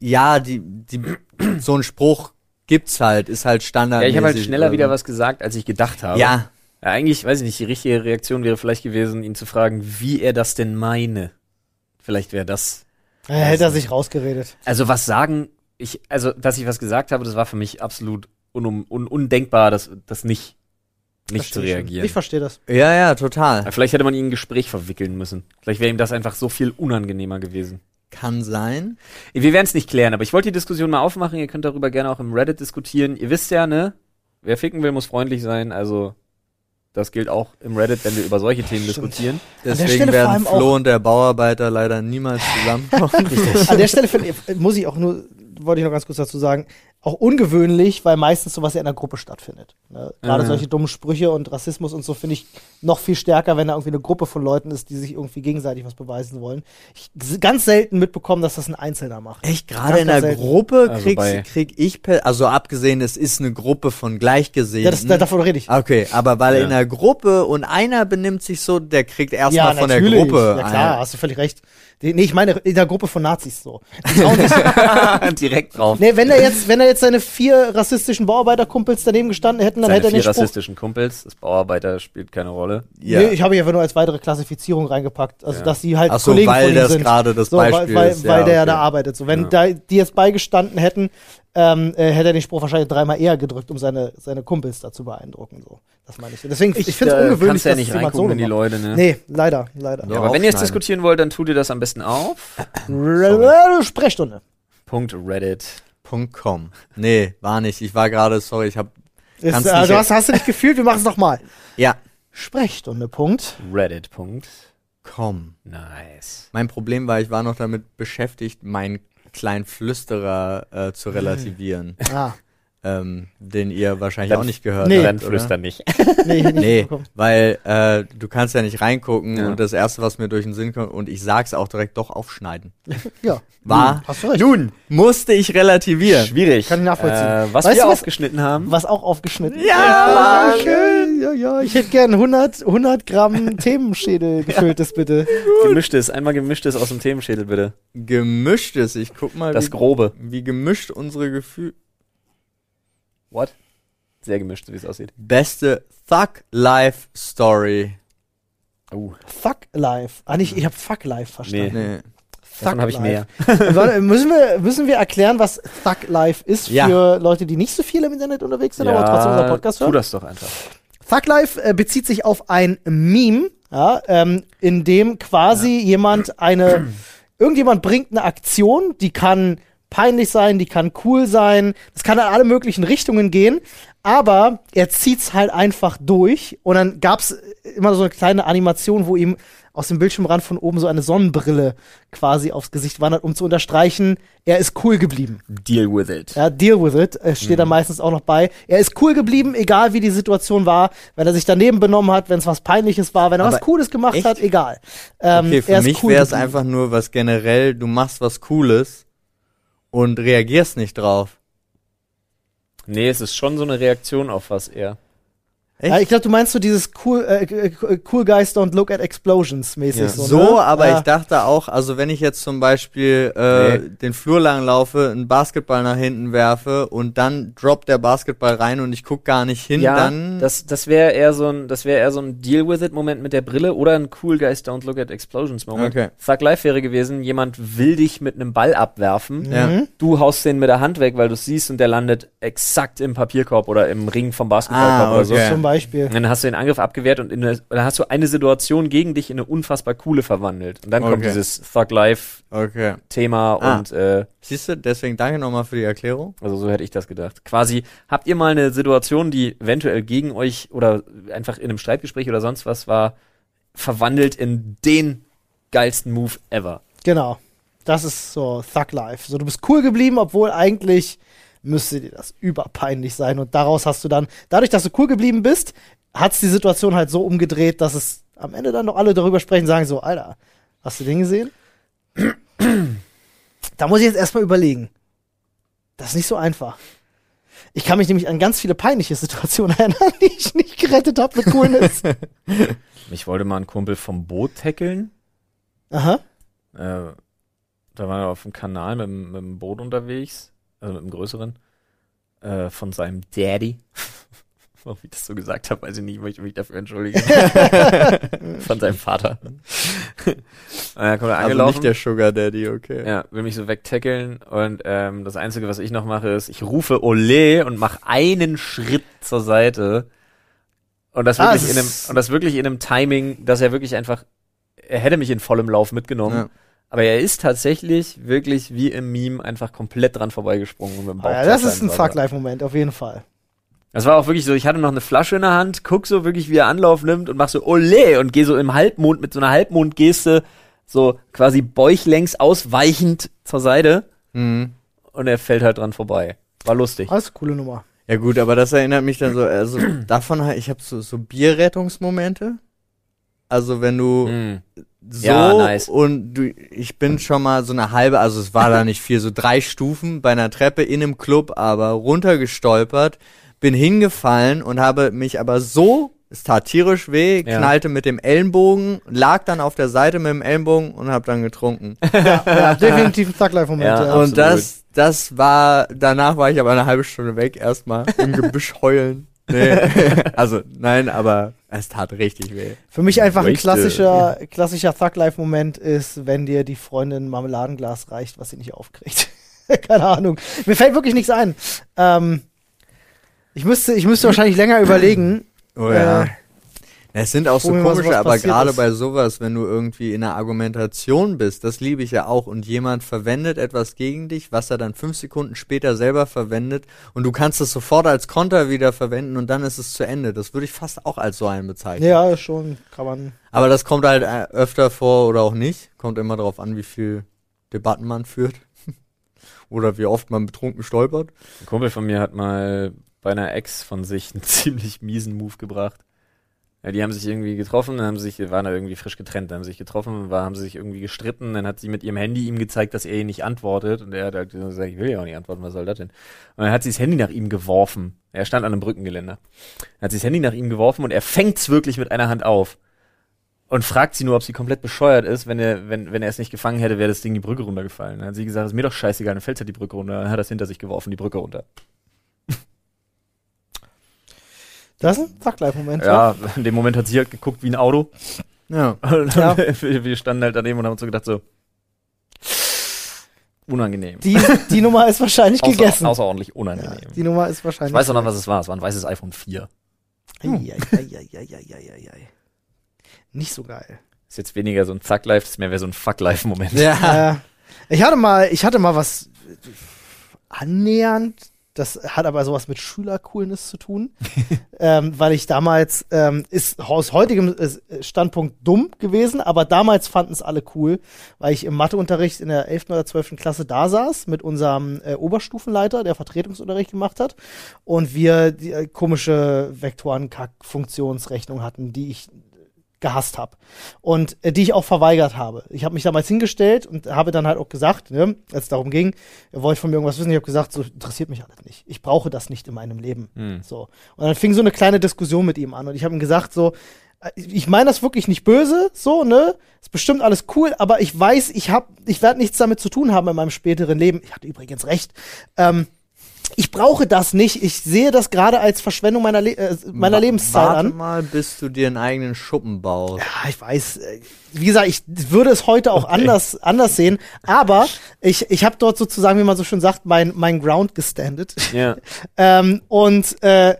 ja, die, die, so ein Spruch gibt's halt, ist halt Standard. Ja, ich habe halt schneller wieder was gesagt, als ich gedacht habe. Ja, Ja, eigentlich, weiß ich nicht, die richtige Reaktion wäre vielleicht gewesen, ihn zu fragen, wie er das denn meine. Vielleicht wäre das. Äh, hätte er sich rausgeredet. Also was sagen, ich, also, dass ich was gesagt habe, das war für mich absolut unum, un, undenkbar, das, das nicht, nicht zu reagieren. Ich verstehe das. ja, ja, total. Vielleicht hätte man ihn in ein Gespräch verwickeln müssen. Vielleicht wäre ihm das einfach so viel unangenehmer gewesen. Kann sein. Wir werden es nicht klären, aber ich wollte die Diskussion mal aufmachen. Ihr könnt darüber gerne auch im Reddit diskutieren. Ihr wisst ja, ne? Wer ficken will, muss freundlich sein. Also, das gilt auch im Reddit, wenn wir über solche Themen Stimmt. diskutieren. Deswegen werden Flo und der Bauarbeiter leider niemals zusammenkommen. An der Stelle muss ich auch nur, wollte ich noch ganz kurz dazu sagen, auch ungewöhnlich, weil meistens sowas ja in der Gruppe stattfindet. Ne? Gerade Mhm. solche dummen Sprüche und Rassismus und so finde ich noch viel stärker, wenn da irgendwie eine Gruppe von Leuten ist, die sich irgendwie gegenseitig was beweisen wollen. Ich ganz selten mitbekommen, dass das ein Einzelner macht. Echt, gerade in der selten. Gruppe Also kriegst, bei- krieg ich, also abgesehen, es ist eine Gruppe von Gleichgesinnten. Ja, das, da, davon rede ich. Okay, aber weil Ja. in der Gruppe und einer benimmt sich so, der kriegt erstmal ja, von der. Gruppe. Ja klar, ein- hast du völlig recht. Die, nee, ich meine in der Gruppe von Nazis so. Die trauen sich, Direkt drauf. nee, wenn er jetzt, wenn er jetzt seine vier rassistischen Bauarbeiterkumpels daneben gestanden hätten, dann Seine hätte er vier den Spruch. rassistischen Kumpels, das Bauarbeiter spielt keine Rolle. Ja. Nee, ich habe hier einfach nur als weitere Klassifizierung reingepackt. Also, Ja. dass die halt Ach so, Kollegen weil von ihm das sind. gerade das so, weil, Beispiel weil, ist. weil Ja, der ja okay. da arbeitet. So, wenn Ja. da, die jetzt beigestanden hätten, ähm, äh, hätte er den Spruch wahrscheinlich dreimal eher gedrückt, um seine, seine Kumpels da zu beeindrucken. So. Das meine ich. Deswegen, ich, finde es da ungewöhnlich, kannst ja dass nicht es jemand reingucken so in die. Leute, ne? Nee, leider, leider. Ja. Ja, aber wenn ihr es diskutieren wollt, dann tut ihr das am besten auf. Sprechstunde. Punkt Reddit. Punkt .com. Nee, war nicht. Ich war gerade, sorry, ich hab, Ist, Kannst äh, du hast, hast du nicht gefühlt? Wir machen es nochmal. ja, Sprechstunde, Punkt. Reddit. Punkt. komm. Nice. Mein Problem war, ich war noch damit beschäftigt, meinen kleinen Flüsterer äh, zu relativieren, Ah, ähm, den ihr wahrscheinlich Dann- auch nicht gehört Nee. Dann habt, oder? flüstern nicht. nee, nicht Nee, weil äh, du kannst ja nicht reingucken Ja. und das erste, was mir durch den Sinn kommt, und ich sag's auch direkt, doch aufschneiden. Ja, War. hast du recht. Nun, musste ich relativieren. Schwierig. Kann ich nachvollziehen. Äh, was Weißt wir du, was- aufgeschnitten haben. Was auch aufgeschnitten. Ja, schön. Ja, ja. Ich hätte gern 100, 100 Gramm Themenschädel gefülltes, bitte. Gemischtes. Einmal gemischtes aus dem Themenschädel, bitte. Gemischtes, ich guck mal, Das wie, Grobe. wie gemischt unsere Gefühle. What? Sehr gemischt, so wie es aussieht. Beste Thug Life Story. Uh, Fuck Life. Ah, nicht, ich habe Fuck Life verstanden. Nee. davon habe ich mehr. Warte, müssen, wir, müssen wir erklären, was Thug Life ist Ja. für Leute, die nicht so viel im Internet unterwegs sind, aber trotzdem unseren Podcast tu hören? das doch einfach. Thug Life äh, bezieht sich auf ein Meme, ja, ähm, in dem quasi jemand eine, irgendjemand bringt eine Aktion, die kann peinlich sein, die kann cool sein, das kann in alle möglichen Richtungen gehen, aber er zieht's halt einfach durch und dann gab's immer so eine kleine Animation, wo ihm aus dem Bildschirmrand von oben so eine Sonnenbrille quasi aufs Gesicht wandert, um zu unterstreichen, er ist cool geblieben. Deal with it. Ja, deal with it, steht da meistens auch noch bei. Er ist cool geblieben, egal wie die Situation war. Wenn er sich daneben benommen hat, wenn es was Peinliches war, wenn er was Aber Cooles gemacht echt? hat, egal. Ähm, Okay, er für ist mich cool wäre es einfach nur was generell, du machst was Cooles und reagierst nicht drauf. Nee, es ist schon so eine Reaktion auf was eher. Echt? Ich glaube, du meinst so dieses cool, äh, äh, cool guys don't look at explosions mäßig Ja. so. So, ne? aber ja. ich dachte auch, also wenn ich jetzt zum Beispiel äh, Nee. den Flur lang laufe, einen Basketball nach hinten werfe und dann droppt der Basketball rein und ich guck gar nicht hin, ja, dann das, das wäre eher so ein, das wäre eher so ein Deal with it Moment mit der Brille oder ein Cool Guys Don't Look at Explosions Moment. Okay. Thug Life wäre gewesen, jemand will dich mit einem Ball abwerfen. Ja. Mhm. Du haust den mit der Hand weg, weil du siehst und der landet exakt im Papierkorb oder im Ring vom Basketballkorb Ah, oder so. Beispiel. Und dann hast du den Angriff abgewehrt und in eine, dann hast du eine Situation gegen dich in eine unfassbar coole verwandelt. Und dann kommt Okay. dieses Thug Life okay. Thema Ah. und äh, Siehst du, deswegen danke nochmal für die Erklärung. also so hätte ich das gedacht. Quasi, habt ihr mal eine Situation, die eventuell gegen euch oder einfach in einem Streitgespräch oder sonst was war, verwandelt in den geilsten Move ever? Genau. Das ist so Thug Life. So, du bist cool geblieben, obwohl eigentlich müsste dir das überpeinlich sein. Und daraus hast du dann, dadurch, dass du cool geblieben bist, hat's die Situation halt so umgedreht, dass es am Ende dann noch alle darüber sprechen, sagen so, Alter, hast du den gesehen? da muss ich jetzt erstmal überlegen. Das ist nicht so einfach. Ich kann mich nämlich an ganz viele peinliche Situationen erinnern, die ich nicht gerettet habe mit Coolness. Ich wollte mal einen Kumpel vom Boot tackeln. Aha. Äh, da war er auf dem Kanal mit, mit dem Boot unterwegs, also mit dem größeren, äh, von seinem Daddy. Warum ich das so gesagt habe, weiß ich nicht, ich möchte mich dafür entschuldigen. von seinem Vater. und dann kommt er Also angelaufen. nicht der Sugar Daddy, okay. ja, will mich so wegtackeln und ähm, das Einzige, was ich noch mache, ist, ich rufe Ole und mache einen Schritt zur Seite und das Ah, wirklich es in einem und das wirklich in einem Timing, dass er wirklich einfach, er hätte mich in vollem Lauf mitgenommen, Ja. Aber er ist tatsächlich wirklich wie im Meme einfach komplett dran vorbeigesprungen und mit dem Bauch Ah, ja, das ist ein war. Thug Life Moment, auf jeden Fall. Das war auch wirklich so, ich hatte noch eine Flasche in der Hand, guck so wirklich, wie er Anlauf nimmt und mach so Ole und geh so im Halbmond mit so einer Halbmondgeste so quasi bäuchlängs ausweichend zur Seite Mhm. und er fällt halt dran vorbei. War lustig. Alles coole Nummer. Ja gut, aber das erinnert mich dann so, also davon, halt- ich habe so, so Bierrettungsmomente. Also wenn du Mm. So Ja, nice. und du, ich bin schon mal so eine halbe, also es war da nicht viel, so drei Stufen bei einer Treppe in einem Club, aber runtergestolpert, bin hingefallen und habe mich aber so, es tat tierisch weh, Ja. knallte mit dem Ellenbogen, lag dann auf der Seite mit dem Ellenbogen und habe dann getrunken. Ja, definitiv ein Thug-Life-Moment. Ja, Ja, absolut. Und das, das war, danach war ich aber eine halbe Stunde weg, erstmal im Gebüsch heulen. Nee. also, nein, aber es tat richtig weh. Für mich einfach ein klassischer, klassischer Thug-Life-Moment ist, wenn dir die Freundin ein Marmeladenglas reicht, was sie nicht aufkriegt. Keine Ahnung. Mir fällt wirklich nichts ein. Ähm, ich müsste, ich müsste wahrscheinlich länger überlegen. Oh ja. Äh, es sind auch so komische, aber gerade ist. bei sowas, wenn du irgendwie in einer Argumentation bist, das liebe ich ja auch, und jemand verwendet etwas gegen dich, was er dann fünf Sekunden später selber verwendet, und du kannst es sofort als Konter wieder verwenden und dann ist es zu Ende. Das würde ich fast auch als so einen bezeichnen. Ja, schon, kann man. Aber das kommt halt äh, öfter vor oder auch nicht. Kommt immer darauf an, wie viel Debatten man führt. oder wie oft man betrunken stolpert. Ein Kumpel von mir hat mal bei einer Ex von sich einen ziemlich miesen Move gebracht. Ja, die haben sich irgendwie getroffen, dann haben sich, waren da irgendwie frisch getrennt, dann haben sie sich getroffen, war, haben sie sich irgendwie gestritten, dann hat sie mit ihrem Handy ihm gezeigt, dass er ihr nicht antwortet und er hat halt gesagt, ich will ja auch nicht antworten, was soll das denn? Und dann hat sie das Handy nach ihm geworfen. Er stand an einem Brückengeländer. Dann hat sie das Handy nach ihm geworfen und er fängt's wirklich mit einer Hand auf. Und fragt sie nur, ob sie komplett bescheuert ist, wenn er, wenn, wenn er es nicht gefangen hätte, wäre das Ding die Brücke runtergefallen. Dann hat sie gesagt, ist mir doch scheißegal, dann fällt halt die Brücke runter. Dann hat er es hinter sich geworfen, die Brücke runter. Das ist ein Thug-Life-Moment. Ja, in dem Moment hat sie halt geguckt wie ein Auto. Ja. Ja. wir, wir standen halt daneben und haben uns so gedacht, so unangenehm. Die, die Nummer ist wahrscheinlich Außer, gegessen. außerordentlich ja, unangenehm. die Nummer ist wahrscheinlich. ich weiß noch, was es war. Es war ein weißes iPhone 4. Eieieiei. Nicht so geil. Ist jetzt weniger so ein Zack-Life, ist mehr wie so ein Fuck-Life-Moment. Ja. Ich hatte mal, ich hatte mal was annähernd. Das hat aber sowas mit Schülercoolness zu tun, ähm, weil ich damals ähm, ist aus heutigem äh, Standpunkt dumm gewesen, aber damals fanden es alle cool, weil ich im Matheunterricht in der 11. oder 12. Klasse da saß mit unserem äh, Oberstufenleiter, der Vertretungsunterricht gemacht hat und wir die äh, komische Vektoren-Kack-Funktionsrechnung hatten, die ich gehasst habe und äh, die ich auch verweigert habe. Ich habe mich damals hingestellt und habe dann halt auch gesagt, ne, als es darum ging, ihr wollt von mir irgendwas wissen, ich habe gesagt, so interessiert mich alles nicht. Ich brauche das nicht in meinem Leben. Hm. So. Und dann fing so eine kleine Diskussion mit ihm an und ich habe ihm gesagt so, äh, ich meine das wirklich nicht böse, so, ne? Ist bestimmt alles cool, aber ich weiß, ich hab, ich werde nichts damit zu tun haben in meinem späteren Leben. Ich hatte übrigens recht. Ähm, ich brauche das nicht. Ich sehe das gerade als Verschwendung meiner, Le äh, meiner Lebenszeit Warte an. mal, bis du dir einen eigenen Schuppen baust. Ja, ich weiß. äh, Wie gesagt, ich würde es heute auch anders, anders sehen. Aber ich, ich habe dort sozusagen, wie man so schön sagt, mein, mein Ground gestandet. Ja. ähm, und äh,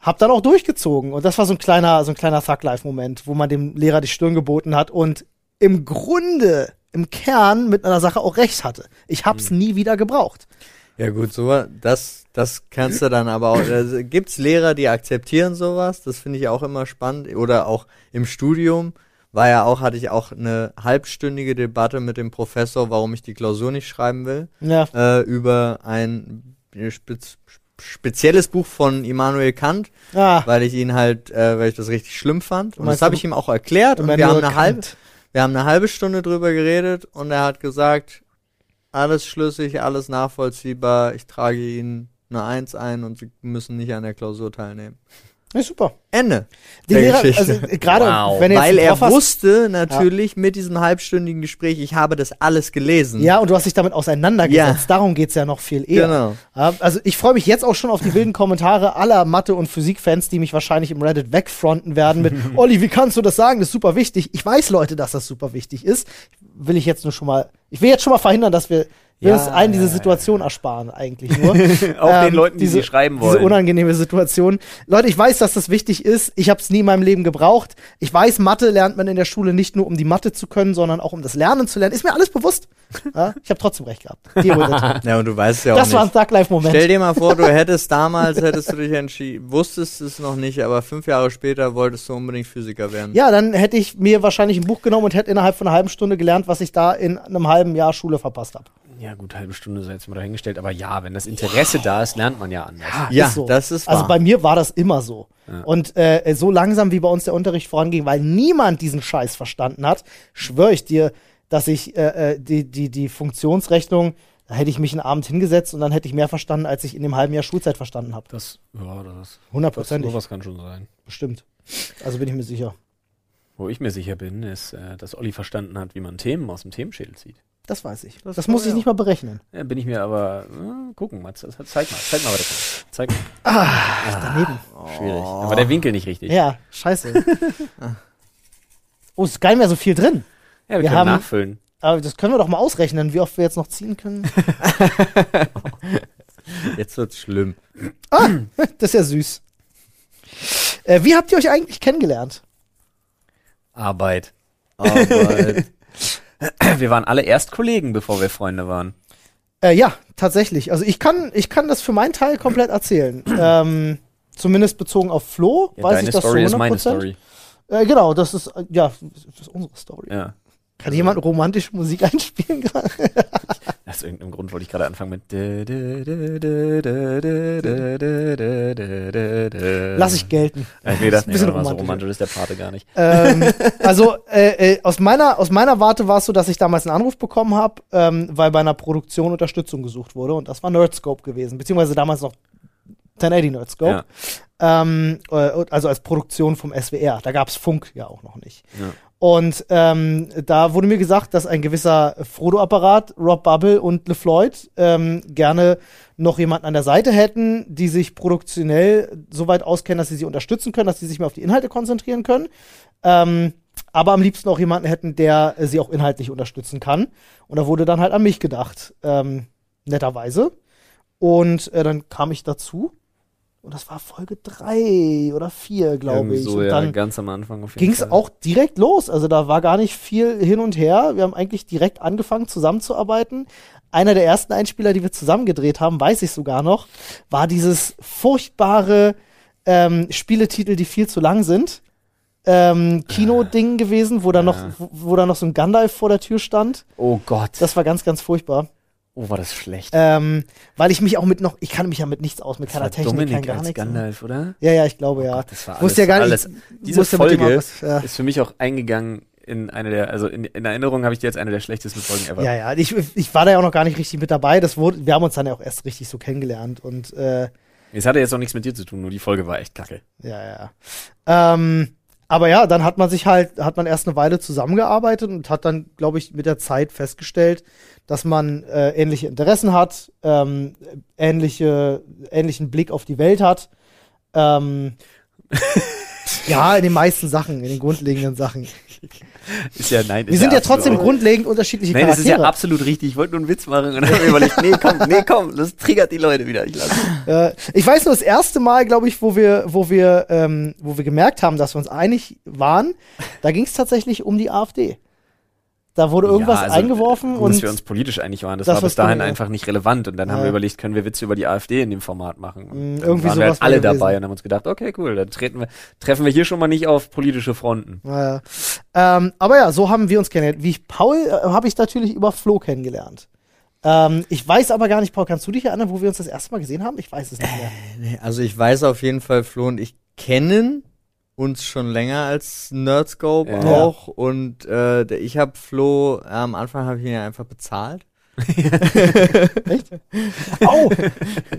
hab dann auch durchgezogen. Und das war so ein kleiner, so ein kleiner Thug-Life-Moment, wo man dem Lehrer die Stirn geboten hat und im Grunde, im Kern mit einer Sache auch recht hatte. Ich hab's nie wieder gebraucht. Ja gut, so das das kannst du dann aber auch. Also, gibt's Lehrer, die akzeptieren sowas? Das finde ich auch immer spannend. Oder auch im Studium war ja auch hatte ich auch eine halbstündige Debatte mit dem Professor, warum ich die Klausur nicht schreiben will, Ja. äh, über ein spez spezielles Buch von Immanuel Kant, Ah, weil ich ihn halt, äh, weil ich das richtig schlimm fand. Und das habe ich ihm auch erklärt und wir haben eine halbe wir haben eine halbe Stunde drüber geredet und er hat gesagt, alles schlüssig, alles nachvollziehbar, ich trage Ihnen eine Eins ein und Sie müssen nicht an der Klausur teilnehmen. Ja, super. Ende. Die der Lehrer, Geschichte. also gerade Wow. wenn Weil er hast- wusste natürlich mit diesem halbstündigen Gespräch, ich habe das alles gelesen. Ja, und du hast dich damit auseinandergesetzt. Ja. Darum geht's ja noch viel eher. Genau. Ja, also ich freue mich jetzt auch schon auf die wilden Kommentare aller Mathe- und Physikfans, die mich wahrscheinlich im Reddit wegfronten werden mit Olli, wie kannst du das sagen? Das ist super wichtig. Ich weiß, Leute, dass das super wichtig ist. Will ich jetzt nur schon mal, ich will jetzt schon mal verhindern, dass wir Ja, uns allen diese. Situation ersparen, eigentlich nur. Auch Ähm, den Leuten, die diese- sie schreiben Diese wollen. unangenehme Situation. Leute, ich weiß, dass das wichtig ist. Ich habe es nie in meinem Leben gebraucht. Ich weiß, Mathe lernt man in der Schule nicht nur, um die Mathe zu können, sondern auch um das Lernen zu lernen. Ist mir alles bewusst. Ja, ich habe trotzdem recht gehabt. Ja, und du weißt ja auch Das war ein nicht. Thug-Life-Moment. Stell dir mal vor, du hättest damals, hättest du dich entschieden, wusstest es noch nicht, aber fünf Jahre später wolltest du unbedingt Physiker werden. Ja, dann hätte ich mir wahrscheinlich ein Buch genommen und hätte innerhalb von einer halben Stunde gelernt, was ich da in einem halben Jahr Schule verpasst habe. Ja, gut, halbe Stunde sei jetzt mal dahingestellt, aber ja, wenn das Interesse da ist, lernt man ja anders. Ja, so. das ist Also wahr. bei mir war das immer so. Und äh, so langsam, wie bei uns der Unterricht voranging, weil niemand diesen Scheiß verstanden hat, schwöre ich dir, dass ich äh, äh, die, die, die Funktionsrechnung, da hätte ich mich einen Abend hingesetzt und dann hätte ich mehr verstanden, als ich in dem halben Jahr Schulzeit verstanden habe. Das, ja, das, Hundertprozentig, sowas kann schon sein. bestimmt. Also bin ich mir sicher. Wo ich mir sicher bin, ist, äh, dass Olli verstanden hat, wie man Themen aus dem Themenschild zieht. Das weiß ich. Das, Das muss ich ja nicht mal berechnen. Ja, bin ich mir aber, äh, gucken, Mats, zeig mal, zeig mal, was das ist. Zeig mal. Daneben. Schwierig. Aber der Winkel nicht richtig. Ja, scheiße. oh, ist gar nicht mehr so viel drin. Ja, wir, Wir können haben- nachfüllen. Aber das können wir doch mal ausrechnen, wie oft wir jetzt noch ziehen können. Jetzt wird's schlimm. Das ist ja süß. Äh, wie habt ihr euch eigentlich kennengelernt? Arbeit. Aber Wir waren alle erst Kollegen, bevor wir Freunde waren. Äh, ja, tatsächlich. Also ich kann, ich kann das für meinen Teil komplett erzählen. ähm, zumindest bezogen auf Flo, Ja, weiß ich das Story ist 100%. meine Story. Äh, genau, das ist, äh, ja, das ist unsere Story. Ja. Kann jemand romantische Musik einspielen gerade? Aus irgendeinem Grund wollte ich gerade anfangen mit. Lass ich gelten. Ja, ich mir gedacht, Ist ein nee, bisschen so romantisch. romantisch ist der Pate gar nicht. ähm, also äh, äh, aus meiner aus meiner Warte war es so, dass ich damals einen Anruf bekommen habe, ähm, weil bei einer Produktion Unterstützung gesucht wurde und das war Nerdscope gewesen, beziehungsweise damals noch 1080 Nerdscope. Ja. Ähm, äh, also als Produktion vom SWR. Da gab's Funk ja auch noch nicht. Ja. Und ähm, da wurde mir gesagt, dass ein gewisser Frodo-Apparat, Rob Bubble und LeFloid ähm, gerne noch jemanden an der Seite hätten, die sich produktionell so weit auskennen, dass sie sie unterstützen können, dass sie sich mehr auf die Inhalte konzentrieren können. Ähm, aber am liebsten auch jemanden hätten, der sie auch inhaltlich unterstützen kann. Und da wurde dann halt an mich gedacht, ähm, netterweise. Und äh, dann kam ich dazu. Und das war Folge drei oder vier, glaube Irgendwie ich. so, und ja, dann ganz am Anfang auf jeden ging es Fall. auch direkt los. Also da war gar nicht viel hin und her. Wir haben eigentlich direkt angefangen zusammenzuarbeiten. Einer der ersten Einspieler, die wir zusammen gedreht haben, weiß ich sogar noch, war dieses furchtbare ähm, Spieletitel, die viel zu lang sind. Ähm, Kino-Ding gewesen, wo da noch, Ja. wo, wo da noch so ein Gandalf vor der Tür stand. Oh Gott. Das war ganz, ganz furchtbar. Oh, war das schlecht. Ähm, weil ich mich auch mit noch, ich kann mich ja mit nichts aus, mit das keiner war Technik, kein gar als nichts. Gandalf, oder? Ja, ja, ich glaube ja. Gott, das war alles- ja gar nicht. alles- Diese Folge was, ja. Ist für mich auch eingegangen in eine der, also in, in Erinnerung habe ich dir jetzt eine der schlechtesten Folgen ever. Ja, ja, ich, ich war da ja auch noch gar nicht richtig mit dabei. Das wurde, wir haben uns dann ja auch erst richtig so kennengelernt und äh, Es hatte jetzt auch nichts mit dir zu tun, nur die Folge war echt kacke. ja, ja. Ähm, aber ja, dann hat man sich halt, hat man erst eine Weile zusammengearbeitet und hat dann, glaube ich, mit der Zeit festgestellt, dass man äh, ähnliche Interessen hat, ähm, ähnliche, ähnlichen Blick auf die Welt hat. Ähm, ja, in den meisten Sachen, in den grundlegenden Sachen. Ist ja, nein. Wir ist sind ja absolut- trotzdem grundlegend unterschiedliche Nein, das ist Charaktere. ja absolut richtig. Ich wollte nur einen Witz machen und dann habe überlegt, nee, komm, nee, komm, das triggert die Leute wieder. Ich lasse. Äh, ich weiß nur, das erste Mal, glaube ich, wo wir, wo wir, ähm, wo wir gemerkt haben, dass wir uns einig waren, da ging es tatsächlich um die AfD. Da wurde irgendwas Ja, also, eingeworfen gut, und dass wir uns politisch einig waren, das, Das war bis dahin einfach nicht relevant. Und dann haben Ja. wir überlegt, können wir Witze über die AfD in dem Format machen? Und Mm, dann irgendwie waren wir halt alle gewesen. dabei und haben uns gedacht, okay, cool, dann treten wir, treffen wir hier schon mal nicht auf politische Fronten. naja. ähm, aber ja, so haben wir uns kennengelernt. Wie ich Paul äh, habe ich natürlich über Flo kennengelernt. Ähm, ich weiß aber gar nicht, Paul, kannst du dich erinnern, wo wir uns das erste Mal gesehen haben? Ich weiß es nicht mehr. Nee, also ich weiß auf jeden Fall, Flo und ich kennen uns schon länger als Nerdscope Ja. auch und äh, ich habe Flo, äh, am Anfang habe ich ihn ja einfach bezahlt. Oh,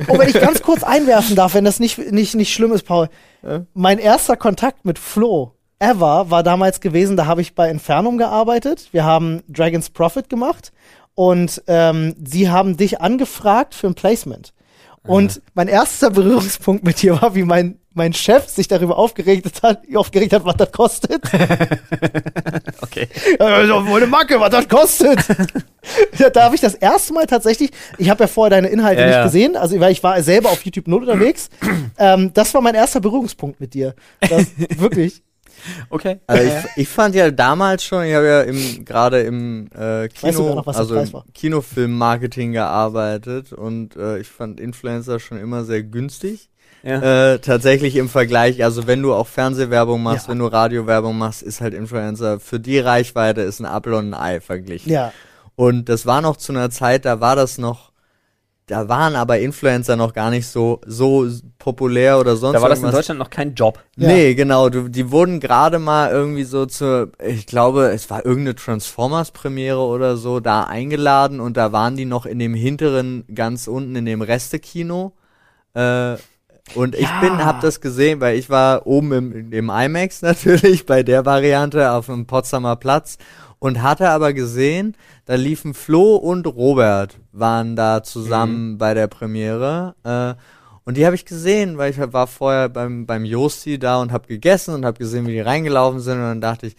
oh, wenn ich ganz kurz einwerfen darf, wenn das nicht, nicht, nicht schlimm ist, Paul. Ja. Mein erster Kontakt mit Flo ever war damals gewesen, da habe ich bei Infernum gearbeitet. Wir haben Dragon's Prophet gemacht und ähm, sie haben dich angefragt für ein Placement. Und mein erster Berührungspunkt mit dir war, wie mein, mein Chef sich darüber aufgeregt hat, aufgeregt hat, was das kostet. Okay. Also, wohl eine Macke, was das kostet. da habe ich das erste Mal tatsächlich, ich habe ja vorher deine Inhalte Ja, nicht ja. gesehen, also weil ich war selber auf YouTube null unterwegs. ähm, das war mein erster Berührungspunkt mit dir. Das, wirklich. Okay. Also ich, ich fand ja damals schon, ich habe ja im gerade im äh, Weißt du Kino, noch, also? Kinofilm-Marketing gearbeitet und äh, ich fand Influencer schon immer sehr günstig. Ja. Äh, tatsächlich im Vergleich, also wenn du auch Fernsehwerbung machst, Ja. wenn du Radiowerbung machst, ist halt Influencer für die Reichweite ist ein Apfel und ein Ei verglichen. Ja. Und das war noch zu einer Zeit, da war das noch, da waren aber Influencer noch gar nicht so, so populär oder sonst Da war das in irgendwas. Deutschland noch kein Job. Ja. Nee, genau, du, die wurden gerade mal irgendwie so zur, ich glaube, es war irgendeine Transformers-Premiere oder so, da eingeladen und da waren die noch in dem hinteren, ganz unten in dem Restekino. Äh, und ich Ja. bin, hab das gesehen, weil ich war oben im, im IMAX natürlich, bei der Variante auf dem Potsdamer Platz und hatte aber gesehen, da liefen Flo und Robert waren da zusammen bei der Premiere. Äh, und die habe ich gesehen, weil ich war vorher beim, beim Josti da und habe gegessen und habe gesehen, wie die reingelaufen sind. Und dann dachte ich,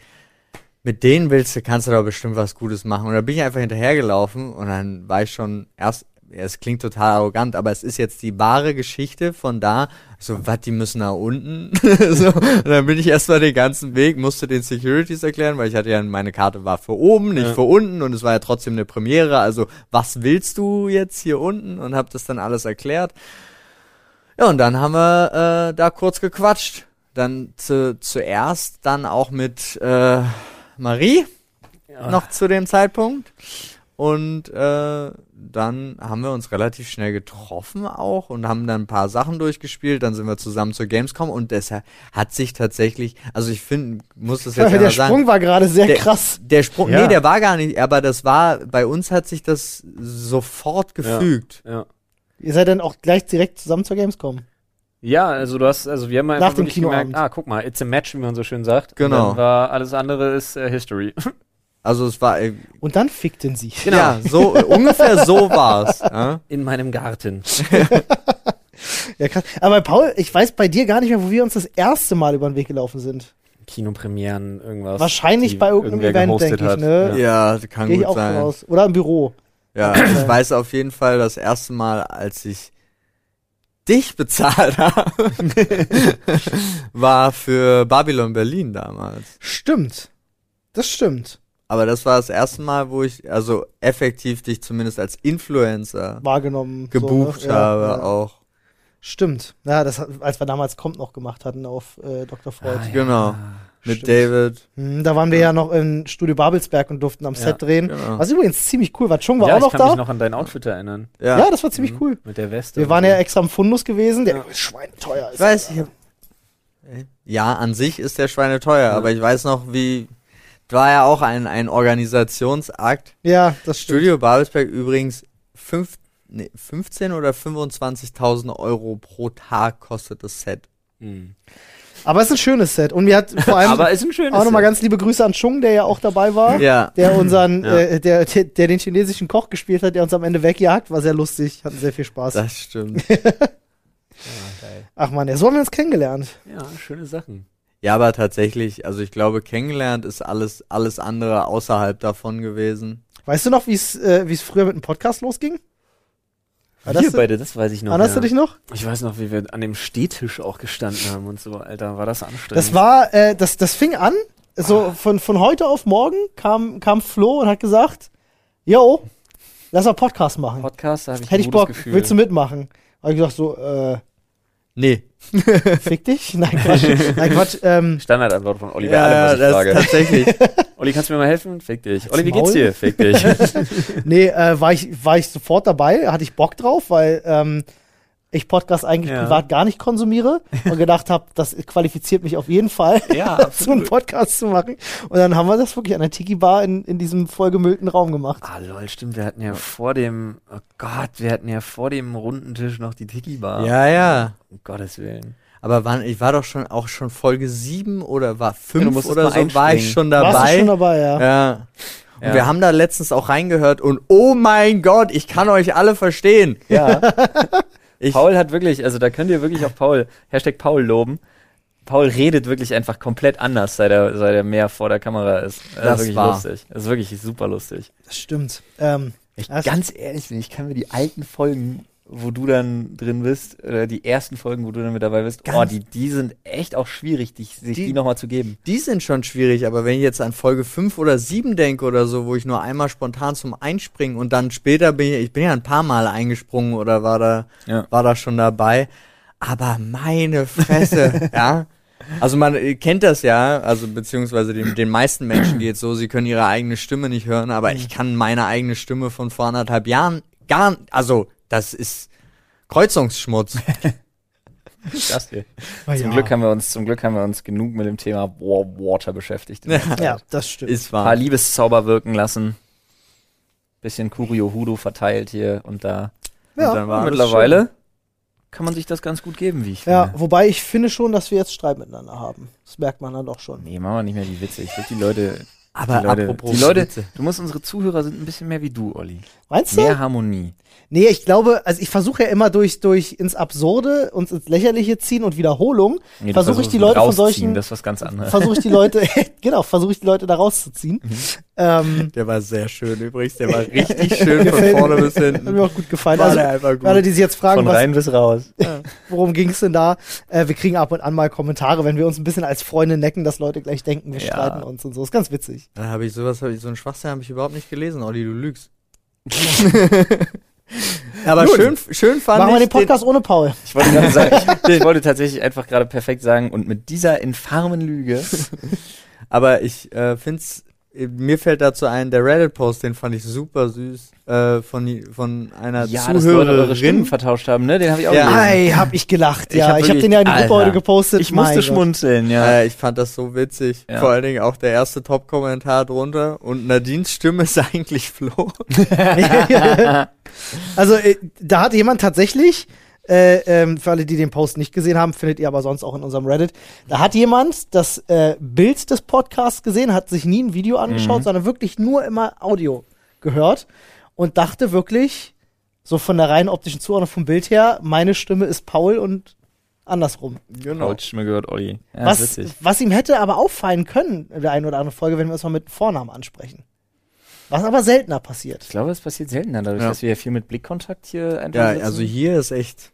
mit denen willst du, kannst du doch bestimmt was Gutes machen. Und da bin ich einfach hinterhergelaufen und dann war ich schon erst, es klingt total arrogant, aber es ist jetzt die wahre Geschichte von da. So, was, die müssen nach unten? so, und dann bin ich erstmal den ganzen Weg, musste den Securities erklären, weil ich hatte ja, meine Karte war für oben, nicht Ja. für unten und es war ja trotzdem eine Premiere. Also, was willst du jetzt hier unten? Und habe das dann alles erklärt. Ja, und dann haben wir äh, da kurz gequatscht. Dann zu, zuerst dann auch mit äh, Marie noch zu dem Zeitpunkt. Und äh, dann haben wir uns relativ schnell getroffen auch und haben dann ein paar Sachen durchgespielt. Dann sind wir zusammen zur Gamescom und deshalb hat sich tatsächlich, also ich finde, muss das jetzt der einmal sagen. Sprung war gerade sehr der, krass. Der Sprung, Ja. nee, der war gar nicht, aber das war, bei uns hat sich das sofort gefügt. Ja. Ihr seid dann auch gleich direkt zusammen zur Gamescom. Ja, also du hast, also wir haben einfach Nach dem gemerkt, ah, guck mal, it's a match, wie man so schön sagt. Genau. Und dann war alles andere ist äh, History. Also es war, äh, Und dann fickten sie. Genau. ja, so, ungefähr so war's. Ja? In meinem Garten. Ja, krass. Aber Paul, ich weiß bei dir gar nicht mehr, wo wir uns das erste Mal über den Weg gelaufen sind. Kinopremieren, irgendwas. Wahrscheinlich bei irgendeinem Event, denke ich, ne? Ja, das kann ich gut auch sein. raus. Oder im Büro. Ja, ich weiß auf jeden Fall das erste Mal, als ich dich bezahlt habe, war für Babylon Berlin damals. Stimmt. Das stimmt. Aber das war das erste Mal, wo ich also effektiv dich zumindest als Influencer Wahrgenommen. gebucht so, ne? Ja, habe ja. auch. Stimmt. Ja, das, als wir damals Kommt noch gemacht hatten auf äh, Dr. Freud. Ah, ja. Genau. Mit Stimmt. David. Hm, da waren wir ja noch im Studio Babelsberg und durften am Ja, Set drehen. genau. Was übrigens ziemlich cool war. Chung war ja, auch ich noch kann da. mich noch an dein Outfit erinnern. Ja, ja, das war ziemlich cool. Mit der Weste. Wir waren so. ja extra am Fundus gewesen, der Ja. ist schweineteuer ist. ich weiß, ich hab, ja, an sich ist der Schweine teuer, aber ich weiß noch, wie, war ja auch ein, ein Organisationsakt. Ja, das stimmt. Studio Babelsberg übrigens fünf, nee, 15 oder 25.000 Euro pro Tag kostet das Set. Mhm. Aber es ist ein schönes Set. Und mir hat vor allem Aber ist ein schönes auch nochmal ganz liebe Grüße an Chung, der ja auch dabei war. Ja. Der unseren, Ja. äh, der, der, der den chinesischen Koch gespielt hat, der uns am Ende wegjagt, war sehr lustig, hatten sehr viel Spaß. Das stimmt. Ja, geil. Ach man, ja, so haben wir uns kennengelernt. Ja, schöne Sachen. Ja, aber tatsächlich, also ich glaube, kennengelernt ist alles, alles andere außerhalb davon gewesen. Weißt du noch, wie es äh, wie es früher mit dem Podcast losging? Wir Erinnerst du- beide, das weiß ich noch. Erinnerst ja. du dich noch? Ich weiß noch, wie wir an dem Stehtisch auch gestanden haben und so, Alter, war das anstrengend. Das war, äh, das, das fing an, so von, von heute auf morgen kam, kam Flo und hat gesagt, yo, lass mal Podcast machen. Podcast, da habe ich Hätte ich Bock, Gefühl. willst du mitmachen? Hab ich gesagt so, äh, Nee. fick dich? Nein, Quatsch. Nein, Quatsch. Ähm, Standardantwort von Olli bei allem, was ich das frage. tatsächlich. Olli, kannst du mir mal helfen? Fick dich. Olli, wie geht's dir? Fick dich. nee, äh, war, ich, war ich sofort dabei, hatte ich Bock drauf, weil ähm, ich Podcast eigentlich Ja. privat gar nicht konsumiere und gedacht habe, das qualifiziert mich auf jeden Fall, Ja, so einen Podcast zu machen. Und dann haben wir das wirklich an der Tiki-Bar in, in diesem vollgemüllten Raum gemacht. Ah, lol, stimmt, wir hatten ja vor dem, oh Gott, wir hatten ja vor dem runden Tisch noch die Tiki-Bar. Ja, ja. Um Gottes Willen. Aber wann, ich war doch schon auch schon Folge 7 oder war 5 musstest oder so, war ich schon Warst du dabei. schon dabei, ja. Ja. Und Ja. wir haben da letztens auch reingehört und oh mein Gott, ich kann euch alle verstehen. Ja. Ich, Paul hat wirklich, also da könnt ihr wirklich auch Paul, Hashtag Paul loben. Paul redet wirklich einfach komplett anders, seit er, seit er mehr vor der Kamera ist. Das, Das ist wirklich war. lustig. Das ist wirklich super lustig. Das stimmt. Ähm, Ich, ganz ehrlich bin, ich kann mir die alten Folgen, wo du dann drin bist, oder die ersten Folgen, wo du dann mit dabei bist, oh, die, die sind echt auch schwierig, dich, sich die, Die- nochmal zu geben. die sind schon schwierig, aber wenn ich jetzt an Folge 5 oder 7 denke oder so, wo ich nur einmal spontan zum Einspringen und dann später bin ich, ich bin ja ein paar Mal eingesprungen oder war da, Ja. war da schon dabei. Aber meine Fresse, ja. Also man kennt das ja, also beziehungsweise den, den meisten Menschen geht so, sie können ihre eigene Stimme nicht hören, aber ich kann meine eigene Stimme von vor anderthalb Jahren gar, also das ist Kreuzungsschmutz. Das hier. Zum ja. Glück haben wir uns, zum Glück haben wir uns genug mit dem Thema War Water beschäftigt. Ja, Zeit. das stimmt. Ist Ein paar wahr. Liebeszauber wirken lassen. Bisschen Kurio Hudo verteilt hier und da. ja, Und dann war Mittlerweile kann man sich das ganz gut geben, wie ich finde. ja, wobei ich finde schon, dass wir jetzt Streit miteinander haben. Das merkt man dann doch schon. Nee, machen wir nicht mehr die Witze. Ich will die Leute. Aber die Leute, apropos die Leute, du musst unsere Zuhörer sind ein bisschen mehr wie du, Olli. Meinst du? Mehr Harmonie. Nee, ich glaube, also ich versuche ja immer durch, durch ins Absurde und ins Lächerliche ziehen und Wiederholung, Nee, versuche ich die Leute von solchen, Das ist was ganz anderes. versuche ich die Leute, genau, versuche ich die Leute da rauszuziehen. Mhm. Ähm, Der war sehr schön übrigens, der war richtig schön von Gefällt- vorne bis hat mir hinten. auch gut gefallen. War Also, der einfach gut. alle, die sich jetzt fragen, Von was, rein bis raus. worum ging es denn da? Äh, wir kriegen ab und an mal Kommentare, wenn wir uns ein bisschen als Freunde necken, dass Leute gleich denken, wir Ja. streiten uns und so. Ist ganz witzig. Da habe ich sowas, habe ich so einen Schwachsinn habe ich überhaupt nicht gelesen, Olli, du lügst. Aber Gut. schön, schön fand Machen wir ich den Podcast ohne Paul. Ich wollte gerade sagen, ich, ich wollte tatsächlich einfach gerade perfekt sagen und mit dieser infamen Lüge. Aber ich äh, find's, äh, mir fällt dazu ein, der Reddit-Post, den fand ich super süß, äh, von, von einer dass Leute eure Zuhörerin. Stimmen vertauscht haben, ne? Den habe ich auch Ja. gelesen. Ei, hab ich gelacht, Ich ja. hab Ich habe wirklich- den ja in die Gruppe heute gepostet. Ich Mein musste Gott. schmunzeln, ja. Äh, ich fand das so witzig. Ja. Vor allen Dingen auch der erste Top-Kommentar drunter. Und Nadines Stimme ist eigentlich Flo. Also, äh, da hat jemand tatsächlich, äh, ähm, für alle, die den Post nicht gesehen haben, findet ihr aber sonst auch in unserem Reddit, da hat jemand das äh, Bild des Podcasts gesehen, hat sich nie ein Video angeschaut, sondern wirklich nur immer Audio gehört und dachte wirklich, so von der rein optischen Zuordnung vom Bild her, meine Stimme ist Paul und andersrum. Genau. Coach mir gehört, Olli. Ja, was, was ihm hätte aber auffallen können in der einen oder anderen Folge, wenn wir uns mal mit Vornamen ansprechen. Was aber seltener passiert. Ich glaube, es passiert seltener, dadurch, Ja. dass wir ja viel mit Blickkontakt hier einfach Ja, sitzen. also hier ist echt,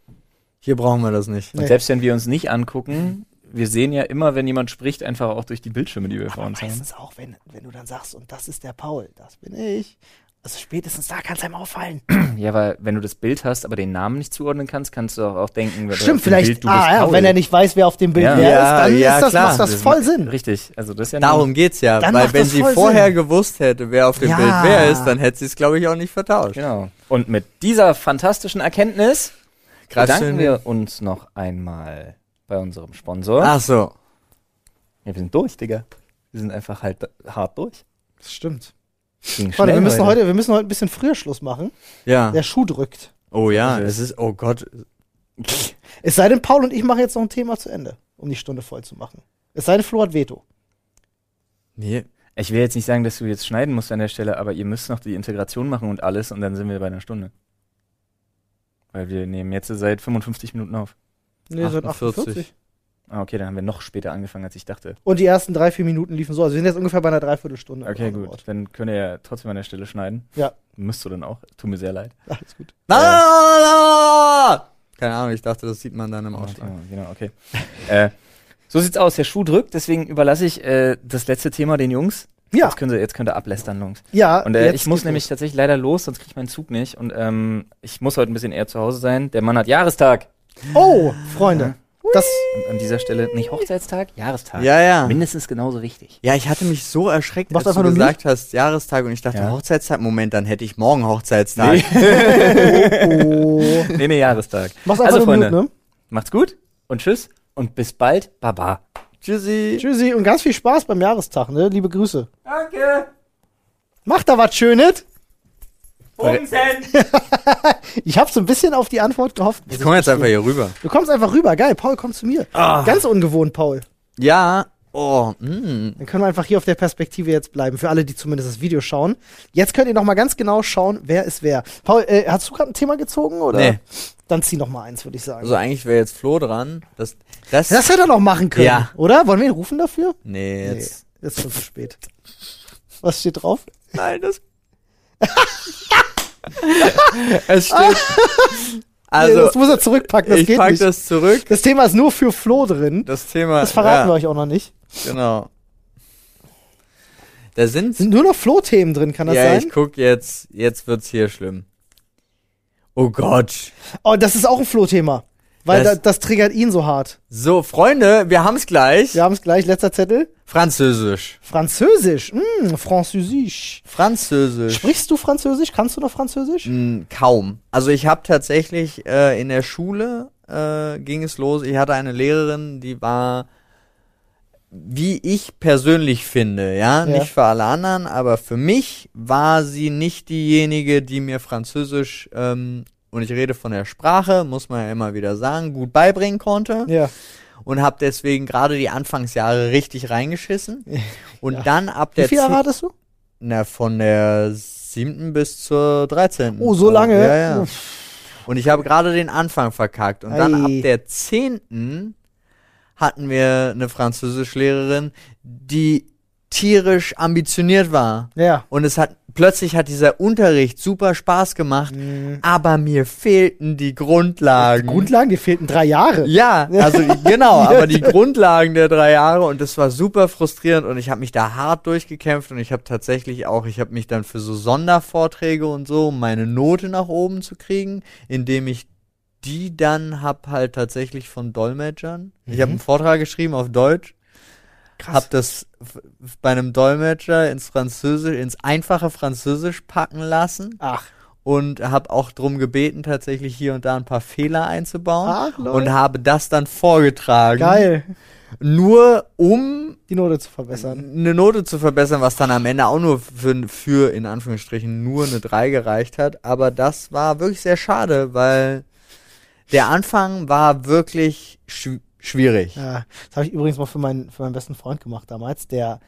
hier brauchen wir das nicht. Und Nee. selbst wenn wir uns nicht angucken, wir sehen ja immer, wenn jemand spricht, einfach auch durch die Bildschirme, die wir vor Aber uns haben. meistens auch, wenn, wenn du dann sagst, und das ist der Paul, das bin ich. Also spätestens da kann es einem auffallen. Ja, weil wenn du das Bild hast, aber den Namen nicht zuordnen kannst, kannst du auch, auch denken, wenn du auf Stimmt, vielleicht, Bild, du ah, bist ja, wenn er nicht weiß, wer auf dem Bild Ja. wer Ja, ist, dann ja, ist das, klar. macht das voll Sinn. Richtig, also das ist ja Darum geht's ja. Dann weil wenn sie vorher Sinn. gewusst hätte, wer auf dem Ja. Bild wer ist, dann hätte sie es, glaube ich, auch nicht vertauscht. Genau. Und mit dieser fantastischen Erkenntnis Krass bedanken schön. wir uns noch einmal bei unserem Sponsor. Ach so. Ja, wir sind durch, Digga. Wir sind einfach halt hart durch. Das stimmt. Ging Freunde, wir müssen heute, wir müssen heute ein bisschen früher Schluss machen. Ja. Der Schuh drückt. Oh ja, Okay. es ist, oh Gott. Es sei denn, Paul und ich machen jetzt noch ein Thema zu Ende, um die Stunde voll zu machen. Es sei denn, Flo hat Veto. Nee. Ich will jetzt nicht sagen, dass du jetzt schneiden musst an der Stelle, aber ihr müsst noch die Integration machen und alles und dann sind wir bei einer Stunde. Weil wir nehmen jetzt seit 55 Minuten auf. Nee, seit 48. 48. Ah, okay, dann haben wir noch später angefangen, als ich dachte. Und die ersten drei, vier Minuten liefen so. Also wir sind jetzt ungefähr bei einer Dreiviertelstunde. Okay, gut. Dann könnt ihr ja trotzdem an der Stelle schneiden. Ja. Müsst du dann auch. Tut mir sehr leid. Alles gut. Ah! Keine Ahnung, ich dachte, das sieht man dann im Ausschlag. Genau, genau, okay. äh, so sieht's aus. Der Schuh drückt, deswegen überlasse ich äh, das letzte Thema den Jungs. Ja, Jetzt könnt ihr, jetzt könnt ihr ablästern, Jungs. ja. Und äh, ich muss nämlich los. tatsächlich leider los, sonst kriege ich meinen Zug nicht. Und ähm, ich muss heute ein bisschen eher zu Hause sein. Der Mann hat Jahrestag. Oh, Freunde. Das, Und an dieser Stelle nicht Hochzeitstag, Jahrestag. Ja, ja. Mindestens genauso wichtig. Ja, ich hatte mich so erschreckt, Machst als du gesagt hast, Jahrestag und ich dachte, Ja. Hochzeitstag, Moment, dann hätte ich morgen Hochzeitstag. oh. nee, nee, Jahrestag. Mach's einfach Also, nur Freunde. Mute, ne? Macht's gut und tschüss und bis bald. Baba. Tschüssi. Tschüssi und ganz viel Spaß beim Jahrestag, ne? Liebe Grüße. Danke. Macht da was Schönes. Bumsen. Ich habe so ein bisschen auf die Antwort gehofft. Ich komme jetzt einfach hier rüber. Du kommst einfach rüber. Geil, Paul, komm zu mir. Ah. Ganz ungewohnt, Paul. Ja. Oh, mh. Dann können wir einfach hier auf der Perspektive jetzt bleiben. Für alle, die zumindest das Video schauen. Jetzt könnt ihr noch mal ganz genau schauen, wer ist wer. Paul, äh, hast du gerade ein Thema gezogen? Oder? Nee. Dann zieh noch mal eins, würde ich sagen. Also eigentlich wäre jetzt Flo dran. Das, das, das hätte er noch machen können, Ja. oder? Wollen wir ihn rufen dafür? nee, Nee, jetzt. jetzt schon zu spät. Was steht drauf? Nein, das. es steht. nee, Also, das muss er zurückpacken, das ich geht pack nicht. das zurück. Das Thema ist nur für Flo drin. Das Thema. Das verraten wir ja, euch auch noch nicht. Genau. Da sind. Sind nur noch Flo-Themen drin, kann das ja, sein? ich guck jetzt. Jetzt wird's hier schlimm. Oh Gott. Oh, das ist auch ein Flo-Thema. Weil Das- das, das triggert ihn so hart. So, Freunde, wir haben's gleich. Wir haben es gleich, letzter Zettel. Französisch. Französisch. Mm, Französisch. Französisch. Sprichst du Französisch? Kannst du noch Französisch? Mm, kaum. Also ich habe tatsächlich äh, in der Schule äh, ging es los. Ich hatte eine Lehrerin, die war, wie ich persönlich finde, ja, Ja. nicht für alle anderen, aber für mich war sie nicht diejenige, die mir Französisch ähm, und ich rede von der Sprache, muss man ja immer wieder sagen, gut beibringen konnte Ja. und habe deswegen gerade die Anfangsjahre richtig reingeschissen und Ja. dann ab Wie der viele Jahre hattest du? na, von der siebten bis zur dreizehnten. Oh, so lange? Ja, ja. Und ich habe gerade den Anfang verkackt. Und dann Ei. ab der zehnten hatten wir eine Französischlehrerin, die tierisch ambitioniert war. Ja. Und es hat, plötzlich hat dieser Unterricht super Spaß gemacht, Mhm. aber mir fehlten die Grundlagen. Grundlagen, dir fehlten drei Jahre. Ja, also genau, aber die Grundlagen der drei Jahre und das war super frustrierend und ich habe mich da hart durchgekämpft und ich habe tatsächlich auch, ich habe mich dann für so Sondervorträge und so, um meine Note nach oben zu kriegen, indem ich die dann hab halt tatsächlich von Dolmetschern. Ich habe einen Vortrag geschrieben auf Deutsch, Krass. hab das bei einem Dolmetscher ins Französisch, ins einfache Französisch packen lassen Ach. und habe auch drum gebeten, tatsächlich hier und da ein paar Fehler einzubauen Ach, lol. und habe das dann vorgetragen. Geil. Nur um Die Note zu verbessern. eine Note zu verbessern, was dann am Ende auch nur für, für in Anführungsstrichen nur eine 3 gereicht hat. Aber das war wirklich sehr schade, weil der Anfang war wirklich schw schwierig. Ja, das habe ich übrigens mal für meinen, für meinen besten Freund gemacht damals, der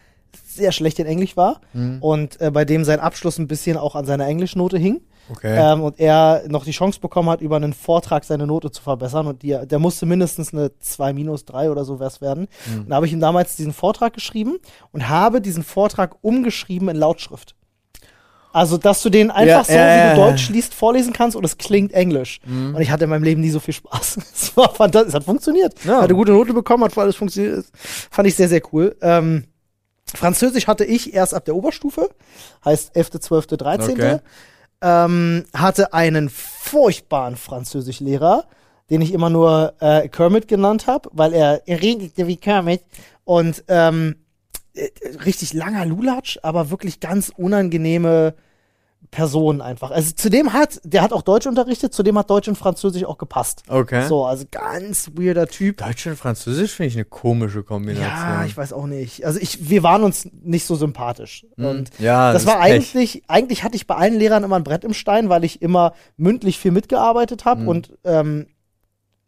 sehr schlecht in Englisch war Hm, und äh, bei dem sein Abschluss ein bisschen auch an seiner Englischnote hing. okay. Ähm, und er noch die Chance bekommen hat, über einen Vortrag seine Note zu verbessern. Und die, der musste mindestens eine 2 minus 3 oder so was werden. Mhm. Und da habe ich ihm damals diesen Vortrag geschrieben und habe diesen Vortrag umgeschrieben in Lautschrift. Also, dass du den einfach Ja, so, ja, wie du. Deutsch liest, vorlesen kannst und es klingt Englisch. Mhm. Und ich hatte in meinem Leben nie so viel Spaß. Es war fantastisch. Es hat funktioniert. Ja. Hat eine gute Note bekommen, hat voll alles funktioniert. Fand ich sehr, sehr cool. Ähm, Französisch hatte ich erst ab der Oberstufe. Heißt 11., 12., 13. Okay. Ähm, hatte einen furchtbaren Französischlehrer, den ich immer nur äh, Kermit genannt habe, weil er, er redete wie Kermit und ähm, äh, richtig langer Lulatsch, aber wirklich ganz unangenehme Person einfach. Also zudem hat, der hat auch Deutsch unterrichtet, zudem hat Deutsch und Französisch auch gepasst. Okay. So, also ganz weirder Typ. Deutsch und Französisch finde ich eine komische Kombination. Ja, ich weiß auch nicht. Also ich, wir waren uns nicht so sympathisch. Mhm. Und ja, das, ist war eigentlich, eigentlich hatte ich bei allen Lehrern immer ein Brett im Stein, weil ich immer mündlich viel mitgearbeitet habe Mhm. und ähm,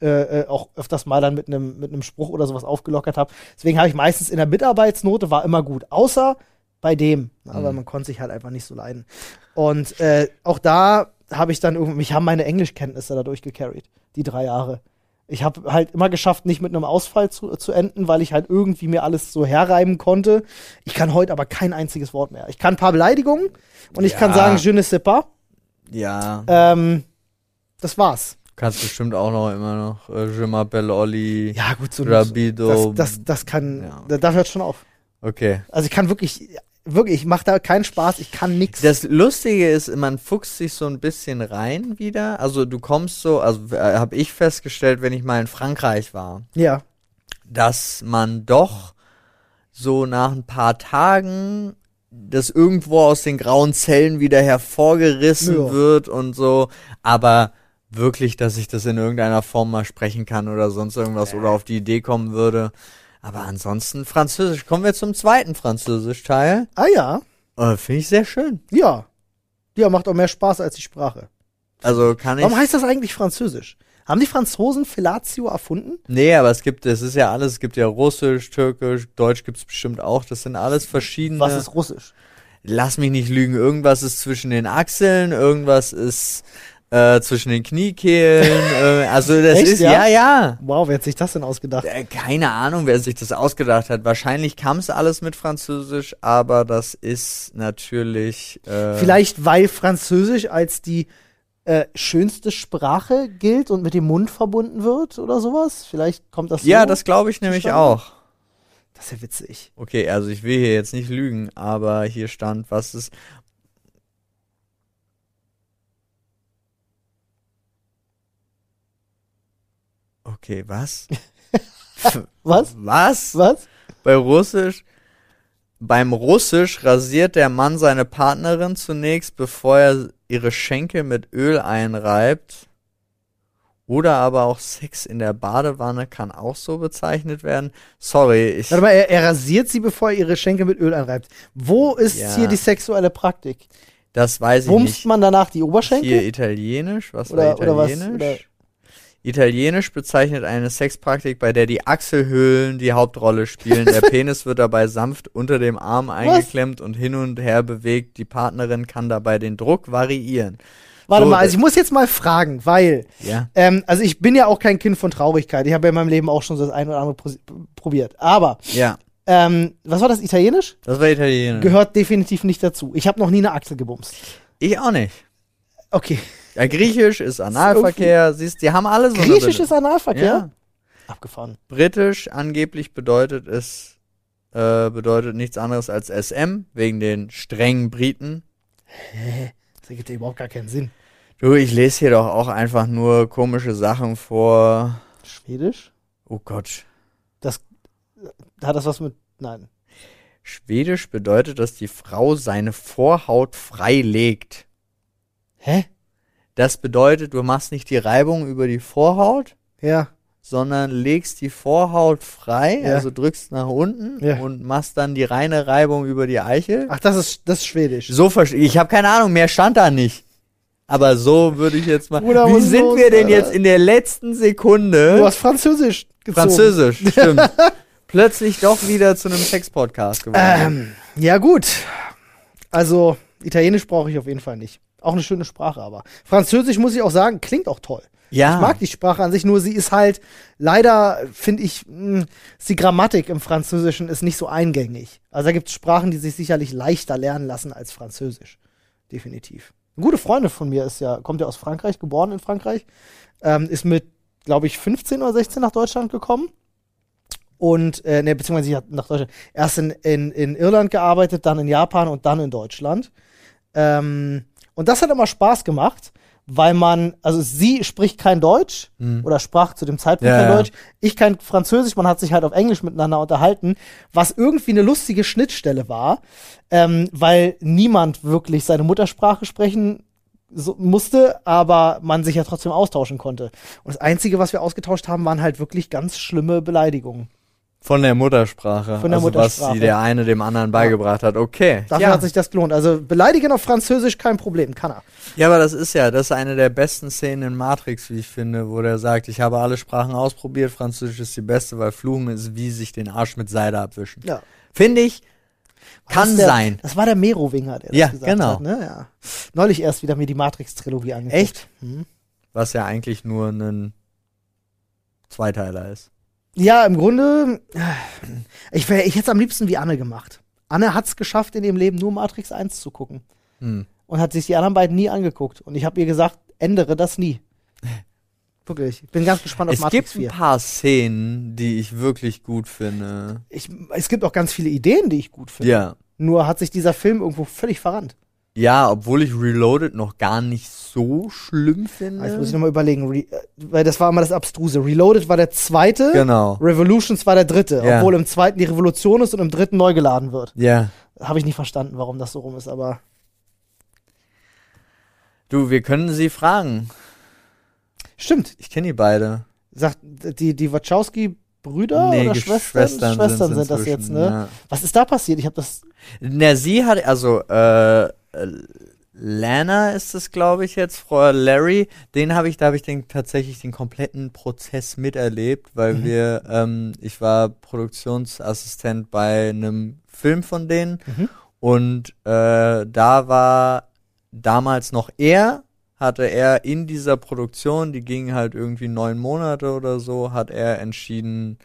äh, äh, auch öfters mal dann mit einem mit einem Spruch oder sowas aufgelockert habe. Deswegen habe ich meistens in der Mitarbeitsnote war immer gut, außer bei dem. Aber Mhm. man konnte sich halt einfach nicht so leiden. Und äh, auch da habe ich dann irgendwie, mich haben meine Englischkenntnisse dadurch gecarried, die drei Jahre. Ich habe halt immer geschafft, nicht mit einem Ausfall zu, zu enden, weil ich halt irgendwie mir alles so herreiben konnte. Ich kann heute aber kein einziges Wort mehr. Ich kann ein paar Beleidigungen und ich kann sagen, je ne sais pas. Ja, Ähm, das war's. Du kannst bestimmt auch noch immer noch äh, Je m'appelle Olli, Ja, gut, so Rabido. das, das, das kann, Ja. da, da hört schon auf. okay. Also ich kann wirklich, wirklich, ich mache da keinen Spaß, ich kann nix. Das Lustige ist, man fuchst sich so ein bisschen rein wieder. Also du kommst so, also äh, habe ich festgestellt, wenn ich mal in Frankreich war, ja. dass man doch so nach ein paar Tagen das irgendwo aus den grauen Zellen wieder hervorgerissen Ja. wird und so, aber wirklich, dass ich das in irgendeiner Form mal sprechen kann oder sonst irgendwas oder auf die Idee kommen würde. Aber ansonsten Französisch. Kommen wir zum zweiten Französisch-Teil. Ah ja, Äh, Finde ich sehr schön. ja. Ja, macht auch mehr Spaß als die Sprache. Also kann ich. Warum heißt das eigentlich Französisch? Haben die Franzosen Fellatio erfunden? Nee, aber es gibt, es ist ja alles, es gibt ja Russisch, Türkisch, Deutsch gibt's bestimmt auch. Das sind alles verschiedene. Was ist Russisch? Lass mich nicht lügen. Irgendwas ist zwischen den Achseln, irgendwas ist äh, zwischen den Kniekehlen. äh, also das Echt, ist ja? ja, ja. Wow, wer hat sich das denn ausgedacht? Äh, keine Ahnung, wer sich das ausgedacht hat. Wahrscheinlich kam es alles mit Französisch, aber das ist natürlich. Äh, Vielleicht, weil Französisch als die äh, schönste Sprache gilt und mit dem Mund verbunden wird oder sowas? Vielleicht kommt das so. Ja, das glaube ich nämlich zustande? auch. Das ist ja witzig. Okay, also ich will hier jetzt nicht lügen, aber hier stand, was ist. Okay, was? Was? Was? Was? Bei Russisch. Beim Russisch rasiert der Mann seine Partnerin zunächst, bevor er ihre Schenkel mit Öl einreibt. Oder aber auch Sex in der Badewanne kann auch so bezeichnet werden. Sorry, ich. Warte mal, er, er rasiert sie, bevor er ihre Schenkel mit Öl einreibt. Wo ist Ja. hier die sexuelle Praktik? Das weiß ich Bumst nicht. man danach die Oberschenkel? Hier Italienisch, was Oder- war oder was- Italienisch? oder- Italienisch bezeichnet eine Sexpraktik, bei der die Achselhöhlen die Hauptrolle spielen. Der Penis wird dabei sanft unter dem Arm eingeklemmt und hin und her bewegt. Die Partnerin kann dabei den Druck variieren. Warte So, mal, also ich muss jetzt mal fragen, weil, Ja. ähm, also ich bin ja auch kein Kind von Traurigkeit. Ich habe ja in meinem Leben auch schon so das ein oder andere probiert. Aber, Ja, ähm, was war das, Italienisch? das war Italienisch. Gehört definitiv nicht dazu. Ich habe noch nie eine Achsel gebumst. ich auch nicht. Okay. Ja, Griechisch ist Analverkehr, siehst, die haben alle so Griechisch ist Analverkehr? Ja. Abgefahren. Britisch angeblich bedeutet es äh, bedeutet nichts anderes als SM wegen den strengen Briten. Das ergibt ja überhaupt gar keinen Sinn. Du, ich lese hier doch auch einfach nur komische Sachen vor. Schwedisch? Oh Gott. Hat das was mit. Nein. Schwedisch bedeutet, dass die Frau seine Vorhaut freilegt. Hä? Das bedeutet, du machst nicht die Reibung über die Vorhaut, Ja. sondern legst die Vorhaut frei, Ja. also drückst nach unten Ja. und machst dann die reine Reibung über die Eichel. Ach, das ist, das ist Schwedisch. So verstehe ich. habe keine Ahnung, mehr stand da nicht. Aber so würde ich jetzt mal. Bruder, Wie sind los, wir denn Alter? jetzt in der letzten Sekunde? Du hast Französisch gezogen. Französisch, stimmt. Plötzlich doch wieder zu einem Sex-Podcast geworden. Ähm, ja, gut. Also, Italienisch brauche ich auf jeden Fall nicht. Auch eine schöne Sprache, aber. Französisch muss ich auch sagen, klingt auch toll. ja. Ich mag die Sprache an sich, nur sie ist halt, leider finde ich, mh, ist die Grammatik im Französischen ist nicht so eingängig. Also da gibt es Sprachen, die sich sicherlich leichter lernen lassen als Französisch. Definitiv. Eine gute Freundin von mir ist ja, kommt ja aus Frankreich, geboren in Frankreich, ähm, ist mit, glaube ich, 15 oder 16 nach Deutschland gekommen. Und, äh, ne, beziehungsweise sie hat nach Deutschland erst in, in, in Irland gearbeitet, dann in Japan und dann in Deutschland. Ähm, und das hat immer Spaß gemacht, weil man, also sie spricht kein Deutsch Hm. oder sprach zu dem Zeitpunkt Ja, kein. Deutsch. Ich kein Französisch, man hat sich halt auf Englisch miteinander unterhalten, was irgendwie eine lustige Schnittstelle war, ähm, weil niemand wirklich seine Muttersprache sprechen so, musste, aber man sich ja trotzdem austauschen konnte. Und das Einzige, was wir ausgetauscht haben, waren halt wirklich ganz schlimme Beleidigungen. Von der Muttersprache. Von der also Muttersprache. was sie der eine dem anderen beigebracht hat. Okay. Dafür ja. hat sich das gelohnt. Also beleidigen auf Französisch kein Problem, kann er. ja, aber das ist ja, das ist eine der besten Szenen in Matrix, wie ich finde, wo der sagt, ich habe alle Sprachen ausprobiert, Französisch ist die beste, weil Fluchen ist wie sich den Arsch mit Seide abwischen. Ja. Finde ich, Das kann der, sein. Das war der Merowinger, der das Ja, gesagt genau. hat. Ne? Ja. Neulich erst wieder mir die Matrix-Trilogie angeguckt. Echt? Hm. Was ja eigentlich nur ein Zweiteiler ist. Ja, im Grunde, äh, ich, wär, ich hätte es am liebsten wie Anne gemacht. Anne hat es geschafft, in ihrem Leben nur Matrix 1 zu gucken. Hm. Und hat sich die anderen beiden nie angeguckt. Und ich habe ihr gesagt, ändere das nie. Wirklich. Ich bin ganz gespannt auf Es Matrix gibt ein 4. paar Szenen, die ich wirklich gut finde. Ich, es gibt auch ganz viele Ideen, die ich gut finde. Ja. Nur hat sich dieser Film irgendwo völlig verrannt. Ja, obwohl ich Reloaded noch gar nicht so schlimm finde. Ah, Jetzt muss ich nochmal überlegen, Re äh, weil das war immer das Abstruse. Reloaded war der zweite, genau. Revolutions war der dritte. Ja. Obwohl im zweiten die Revolution ist und im dritten neu geladen wird. Ja. Habe ich nicht verstanden, warum das so rum ist, aber Du, wir können sie fragen. stimmt. Ich kenne die beide. Sagt die, die Wachowski-Brüder oder Gesch- Schwestern? Schwestern sind, das inzwischen, jetzt, ne? Ja. Was ist da passiert? Ich habe das. Na, sie hat, also, äh, äh, Lana ist es, glaube ich, jetzt, Frau Larry, den habe ich, da habe ich den tatsächlich den kompletten Prozess miterlebt, weil Mhm. wir, ähm, ich war Produktionsassistent bei einem Film von denen Mhm. und äh, da war damals noch er, hatte er in dieser Produktion, die ging halt irgendwie neun Monate oder so, hat er entschieden,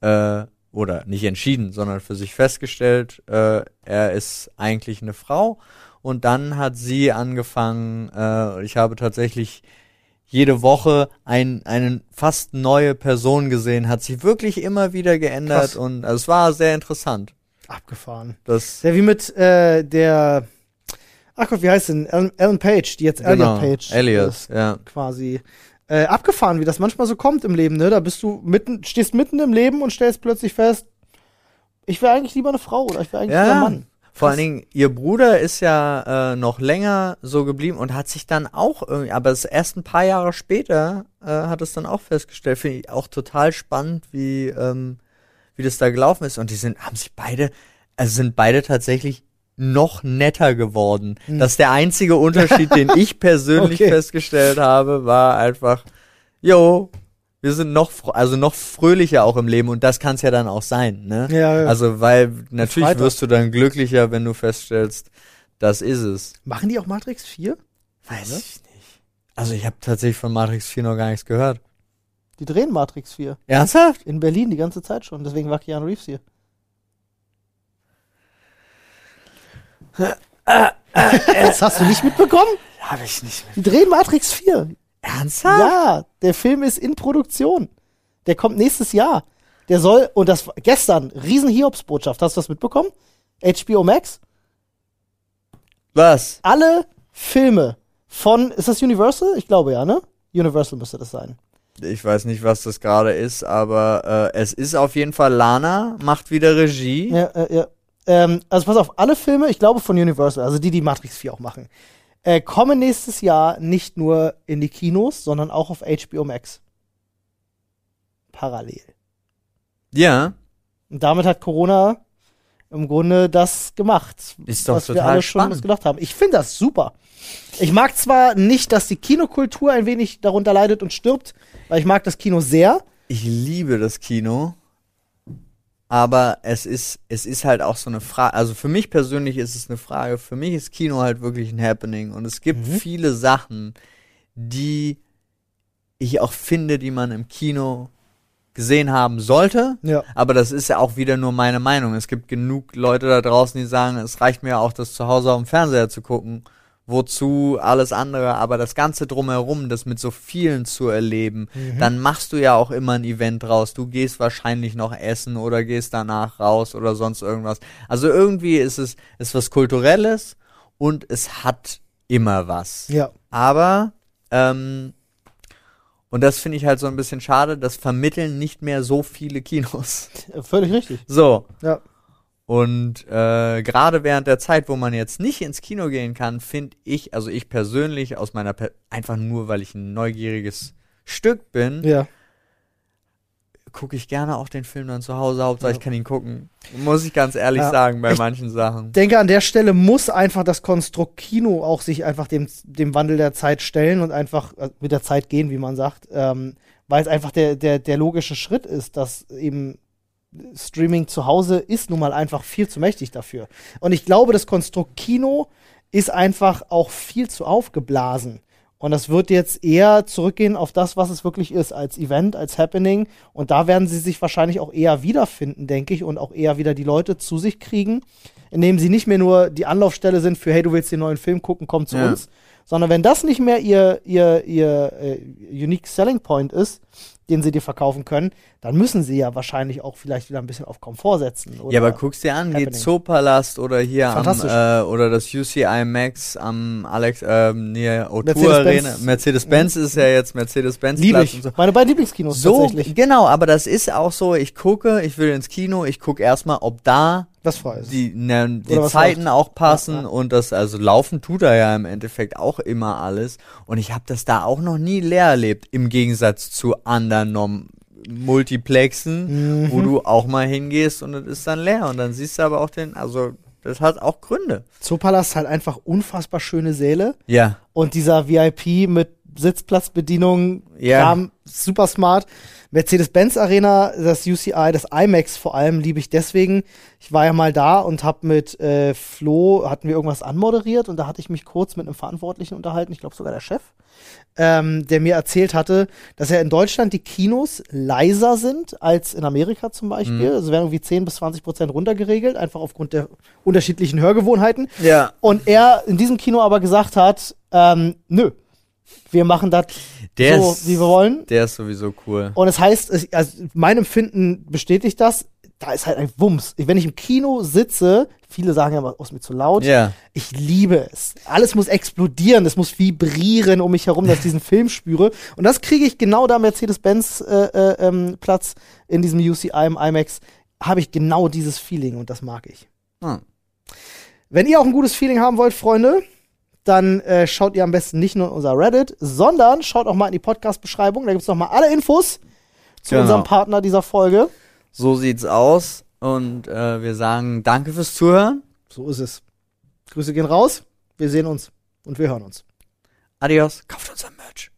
äh, oder nicht entschieden, sondern für sich festgestellt, äh, er ist eigentlich eine Frau. Und dann hat sie angefangen, äh, ich habe tatsächlich jede Woche ein, eine fast neue Person gesehen, hat sich wirklich immer wieder geändert Krass. und also es war sehr interessant. Abgefahren. Das, Der wie mit äh, der. Ach Gott, wie heißt denn? Ellen, Ellen Page, die jetzt genau, Elliot Page Elliot, ist, ja. quasi. Äh, abgefahren, wie das manchmal so kommt im Leben, ne? Da bist du mitten, stehst mitten im Leben und stellst plötzlich fest, ich wäre eigentlich lieber eine Frau oder ich wäre eigentlich Ja. lieber ein Mann. Vor allen Dingen, ihr Bruder ist ja äh, noch länger so geblieben und hat sich dann auch irgendwie, aber es erst ein paar Jahre später äh, hat es dann auch festgestellt. Finde ich auch total spannend, wie, ähm, wie das da gelaufen ist. Und die sind, haben sich beide, also sind beide tatsächlich noch netter geworden. Das ist der einzige Unterschied, den ich persönlich Okay. festgestellt habe, war einfach, jo, wir sind noch, also noch fröhlicher auch im Leben und das kann es ja dann auch sein, ne? Ja, ja. Also, weil natürlich Freitag. wirst du dann glücklicher, wenn du feststellst, das ist es. Machen die auch Matrix 4? Weiß ich nicht. Also, ich habe tatsächlich von Matrix 4 noch gar nichts gehört. Die drehen Matrix 4. Ernsthaft? In Berlin die ganze Zeit schon. Deswegen war Keanu Reeves hier. Das hast du nicht mitbekommen? Habe ich nicht mehr. Die drehen Matrix 4. Ernsthaft? Ja, der Film ist in Produktion. Der kommt nächstes Jahr. Der soll, und das war gestern, riesen Hiobsbotschaft. Hast du das mitbekommen? HBO Max? Was? Alle Filme von, ist das Universal? Ich glaube ja, ne? Universal müsste das sein. Ich weiß nicht, was das gerade ist, aber äh, es ist auf jeden Fall Lana, macht wieder Regie. Ja, äh, ja. Ähm, also pass auf, alle Filme, ich glaube von Universal, also die, die Matrix 4 auch machen, äh, kommen nächstes Jahr nicht nur in die Kinos, sondern auch auf HBO Max. Parallel. Ja, Und damit hat Corona im Grunde das gemacht, Ist doch was wir total alle schon spannend. uns gedacht haben. Ich finde das super. Ich mag zwar nicht, dass die Kinokultur ein wenig darunter leidet und stirbt, weil ich mag das Kino sehr. ich liebe das Kino. Aber es ist, es ist halt auch so eine Frage, also für mich persönlich ist es eine Frage, für mich ist Kino halt wirklich ein Happening und es gibt Mhm. viele Sachen, die ich auch finde, die man im Kino gesehen haben sollte. Ja. Aber das ist ja auch wieder nur meine Meinung. Es gibt genug Leute da draußen, die sagen, es reicht mir auch, das zu Hause auf dem Fernseher zu gucken. Wozu alles andere, aber das Ganze drumherum, das mit so vielen zu erleben, dann machst du ja auch immer ein Event draus. Du gehst wahrscheinlich noch essen oder gehst danach raus oder sonst irgendwas. Also irgendwie ist es ist was Kulturelles und es hat immer was. Ja. Aber, ähm, und das finde ich halt so ein bisschen schade, das vermitteln nicht mehr so viele Kinos. Völlig richtig. So. Ja. Und äh, gerade während der Zeit, wo man jetzt nicht ins Kino gehen kann, finde ich, also ich persönlich aus meiner, per einfach nur, weil ich ein neugieriges Stück bin, Ja. gucke ich gerne auch den Film dann zu Hause. Hauptsache ich kann ihn gucken. Muss ich ganz ehrlich Ja. sagen, bei Ich- manchen Sachen. denke, an der Stelle muss einfach das Konstrukt Kino auch sich einfach dem, dem Wandel der Zeit stellen und einfach äh, mit der Zeit gehen, wie man sagt, ähm, weil es einfach der, der, der logische Schritt ist, dass eben Streaming zu Hause ist nun mal einfach viel zu mächtig dafür. Und ich glaube, das Konstrukt Kino ist einfach auch viel zu aufgeblasen. Und das wird jetzt eher zurückgehen auf das, was es wirklich ist, als Event, als Happening. Und da werden sie sich wahrscheinlich auch eher wiederfinden, denke ich, und auch eher wieder die Leute zu sich kriegen, indem sie nicht mehr nur die Anlaufstelle sind für, hey, du willst den neuen Film gucken, komm zu Ja. uns. Sondern wenn das nicht mehr ihr, ihr, ihr äh, Unique Selling Point ist, den sie dir verkaufen können, dann müssen sie ja wahrscheinlich auch vielleicht wieder ein bisschen auf Komfort setzen. Ja, aber guck's dir an, Happening. geht Zoopalast oder hier am, äh, oder das UCI Max am Alex, ähm, nee, O2 Mercedes-Benz. Arena. Mercedes-Benz ist ja jetzt Mercedes-Benz Liebe ich. und so. Meine beiden Lieblingskinos So, tatsächlich. genau, aber das ist auch so, ich gucke, ich will ins Kino, ich gucke erstmal, ob da frei ist. die, ne, die was Zeiten läuft. auch passen Ja, ja. und das, also laufen tut er ja im Endeffekt auch immer alles. Und ich habe das da auch noch nie leer erlebt, im Gegensatz zu anderen Multiplexen, Mhm. wo du auch mal hingehst und es ist dann leer. Und dann siehst du aber auch den, also das hat auch Gründe. Zoopalast halt einfach unfassbar schöne Säle. Ja. Und dieser VIP mit Sitzplatzbedienung, Ja. Kram, super smart. Mercedes-Benz Arena, das UCI, das IMAX vor allem liebe ich deswegen. Ich war ja mal da und habe mit äh, Flo, hatten wir irgendwas anmoderiert und da hatte ich mich kurz mit einem Verantwortlichen unterhalten, ich glaube sogar der Chef, ähm, der mir erzählt hatte, dass ja in Deutschland die Kinos leiser sind als in Amerika zum Beispiel. Also werden irgendwie 10 bis 20 Prozent runtergeregelt, einfach aufgrund der unterschiedlichen Hörgewohnheiten. Ja. Und er in diesem Kino aber gesagt hat, ähm, nö, wir machen das Der so, ist, wie wir wollen. Der ist sowieso cool. Und es heißt, es, also mein Empfinden bestätigt das. da ist halt ein Wumms. Wenn ich im Kino sitze, viele sagen ja, oh, ist mir zu laut. Ja. Ich liebe es. Alles muss explodieren, es muss vibrieren um mich herum, dass ich diesen Film spüre. Und das kriege ich genau da Mercedes-Benz äh, äh, ähm, Platz in diesem UCI im IMAX. Habe ich genau dieses Feeling und das mag ich. Hm. Wenn ihr auch ein gutes Feeling haben wollt, Freunde, dann äh, schaut ihr am besten nicht nur in unser Reddit, sondern schaut auch mal in die Podcast-Beschreibung. Da gibt's noch mal alle Infos zu Genau. unserem Partner dieser Folge. So sieht's aus. Und äh, wir sagen danke fürs Zuhören. So ist es. Grüße gehen raus. Wir sehen uns und wir hören uns. Adios. Kauft unser Merch.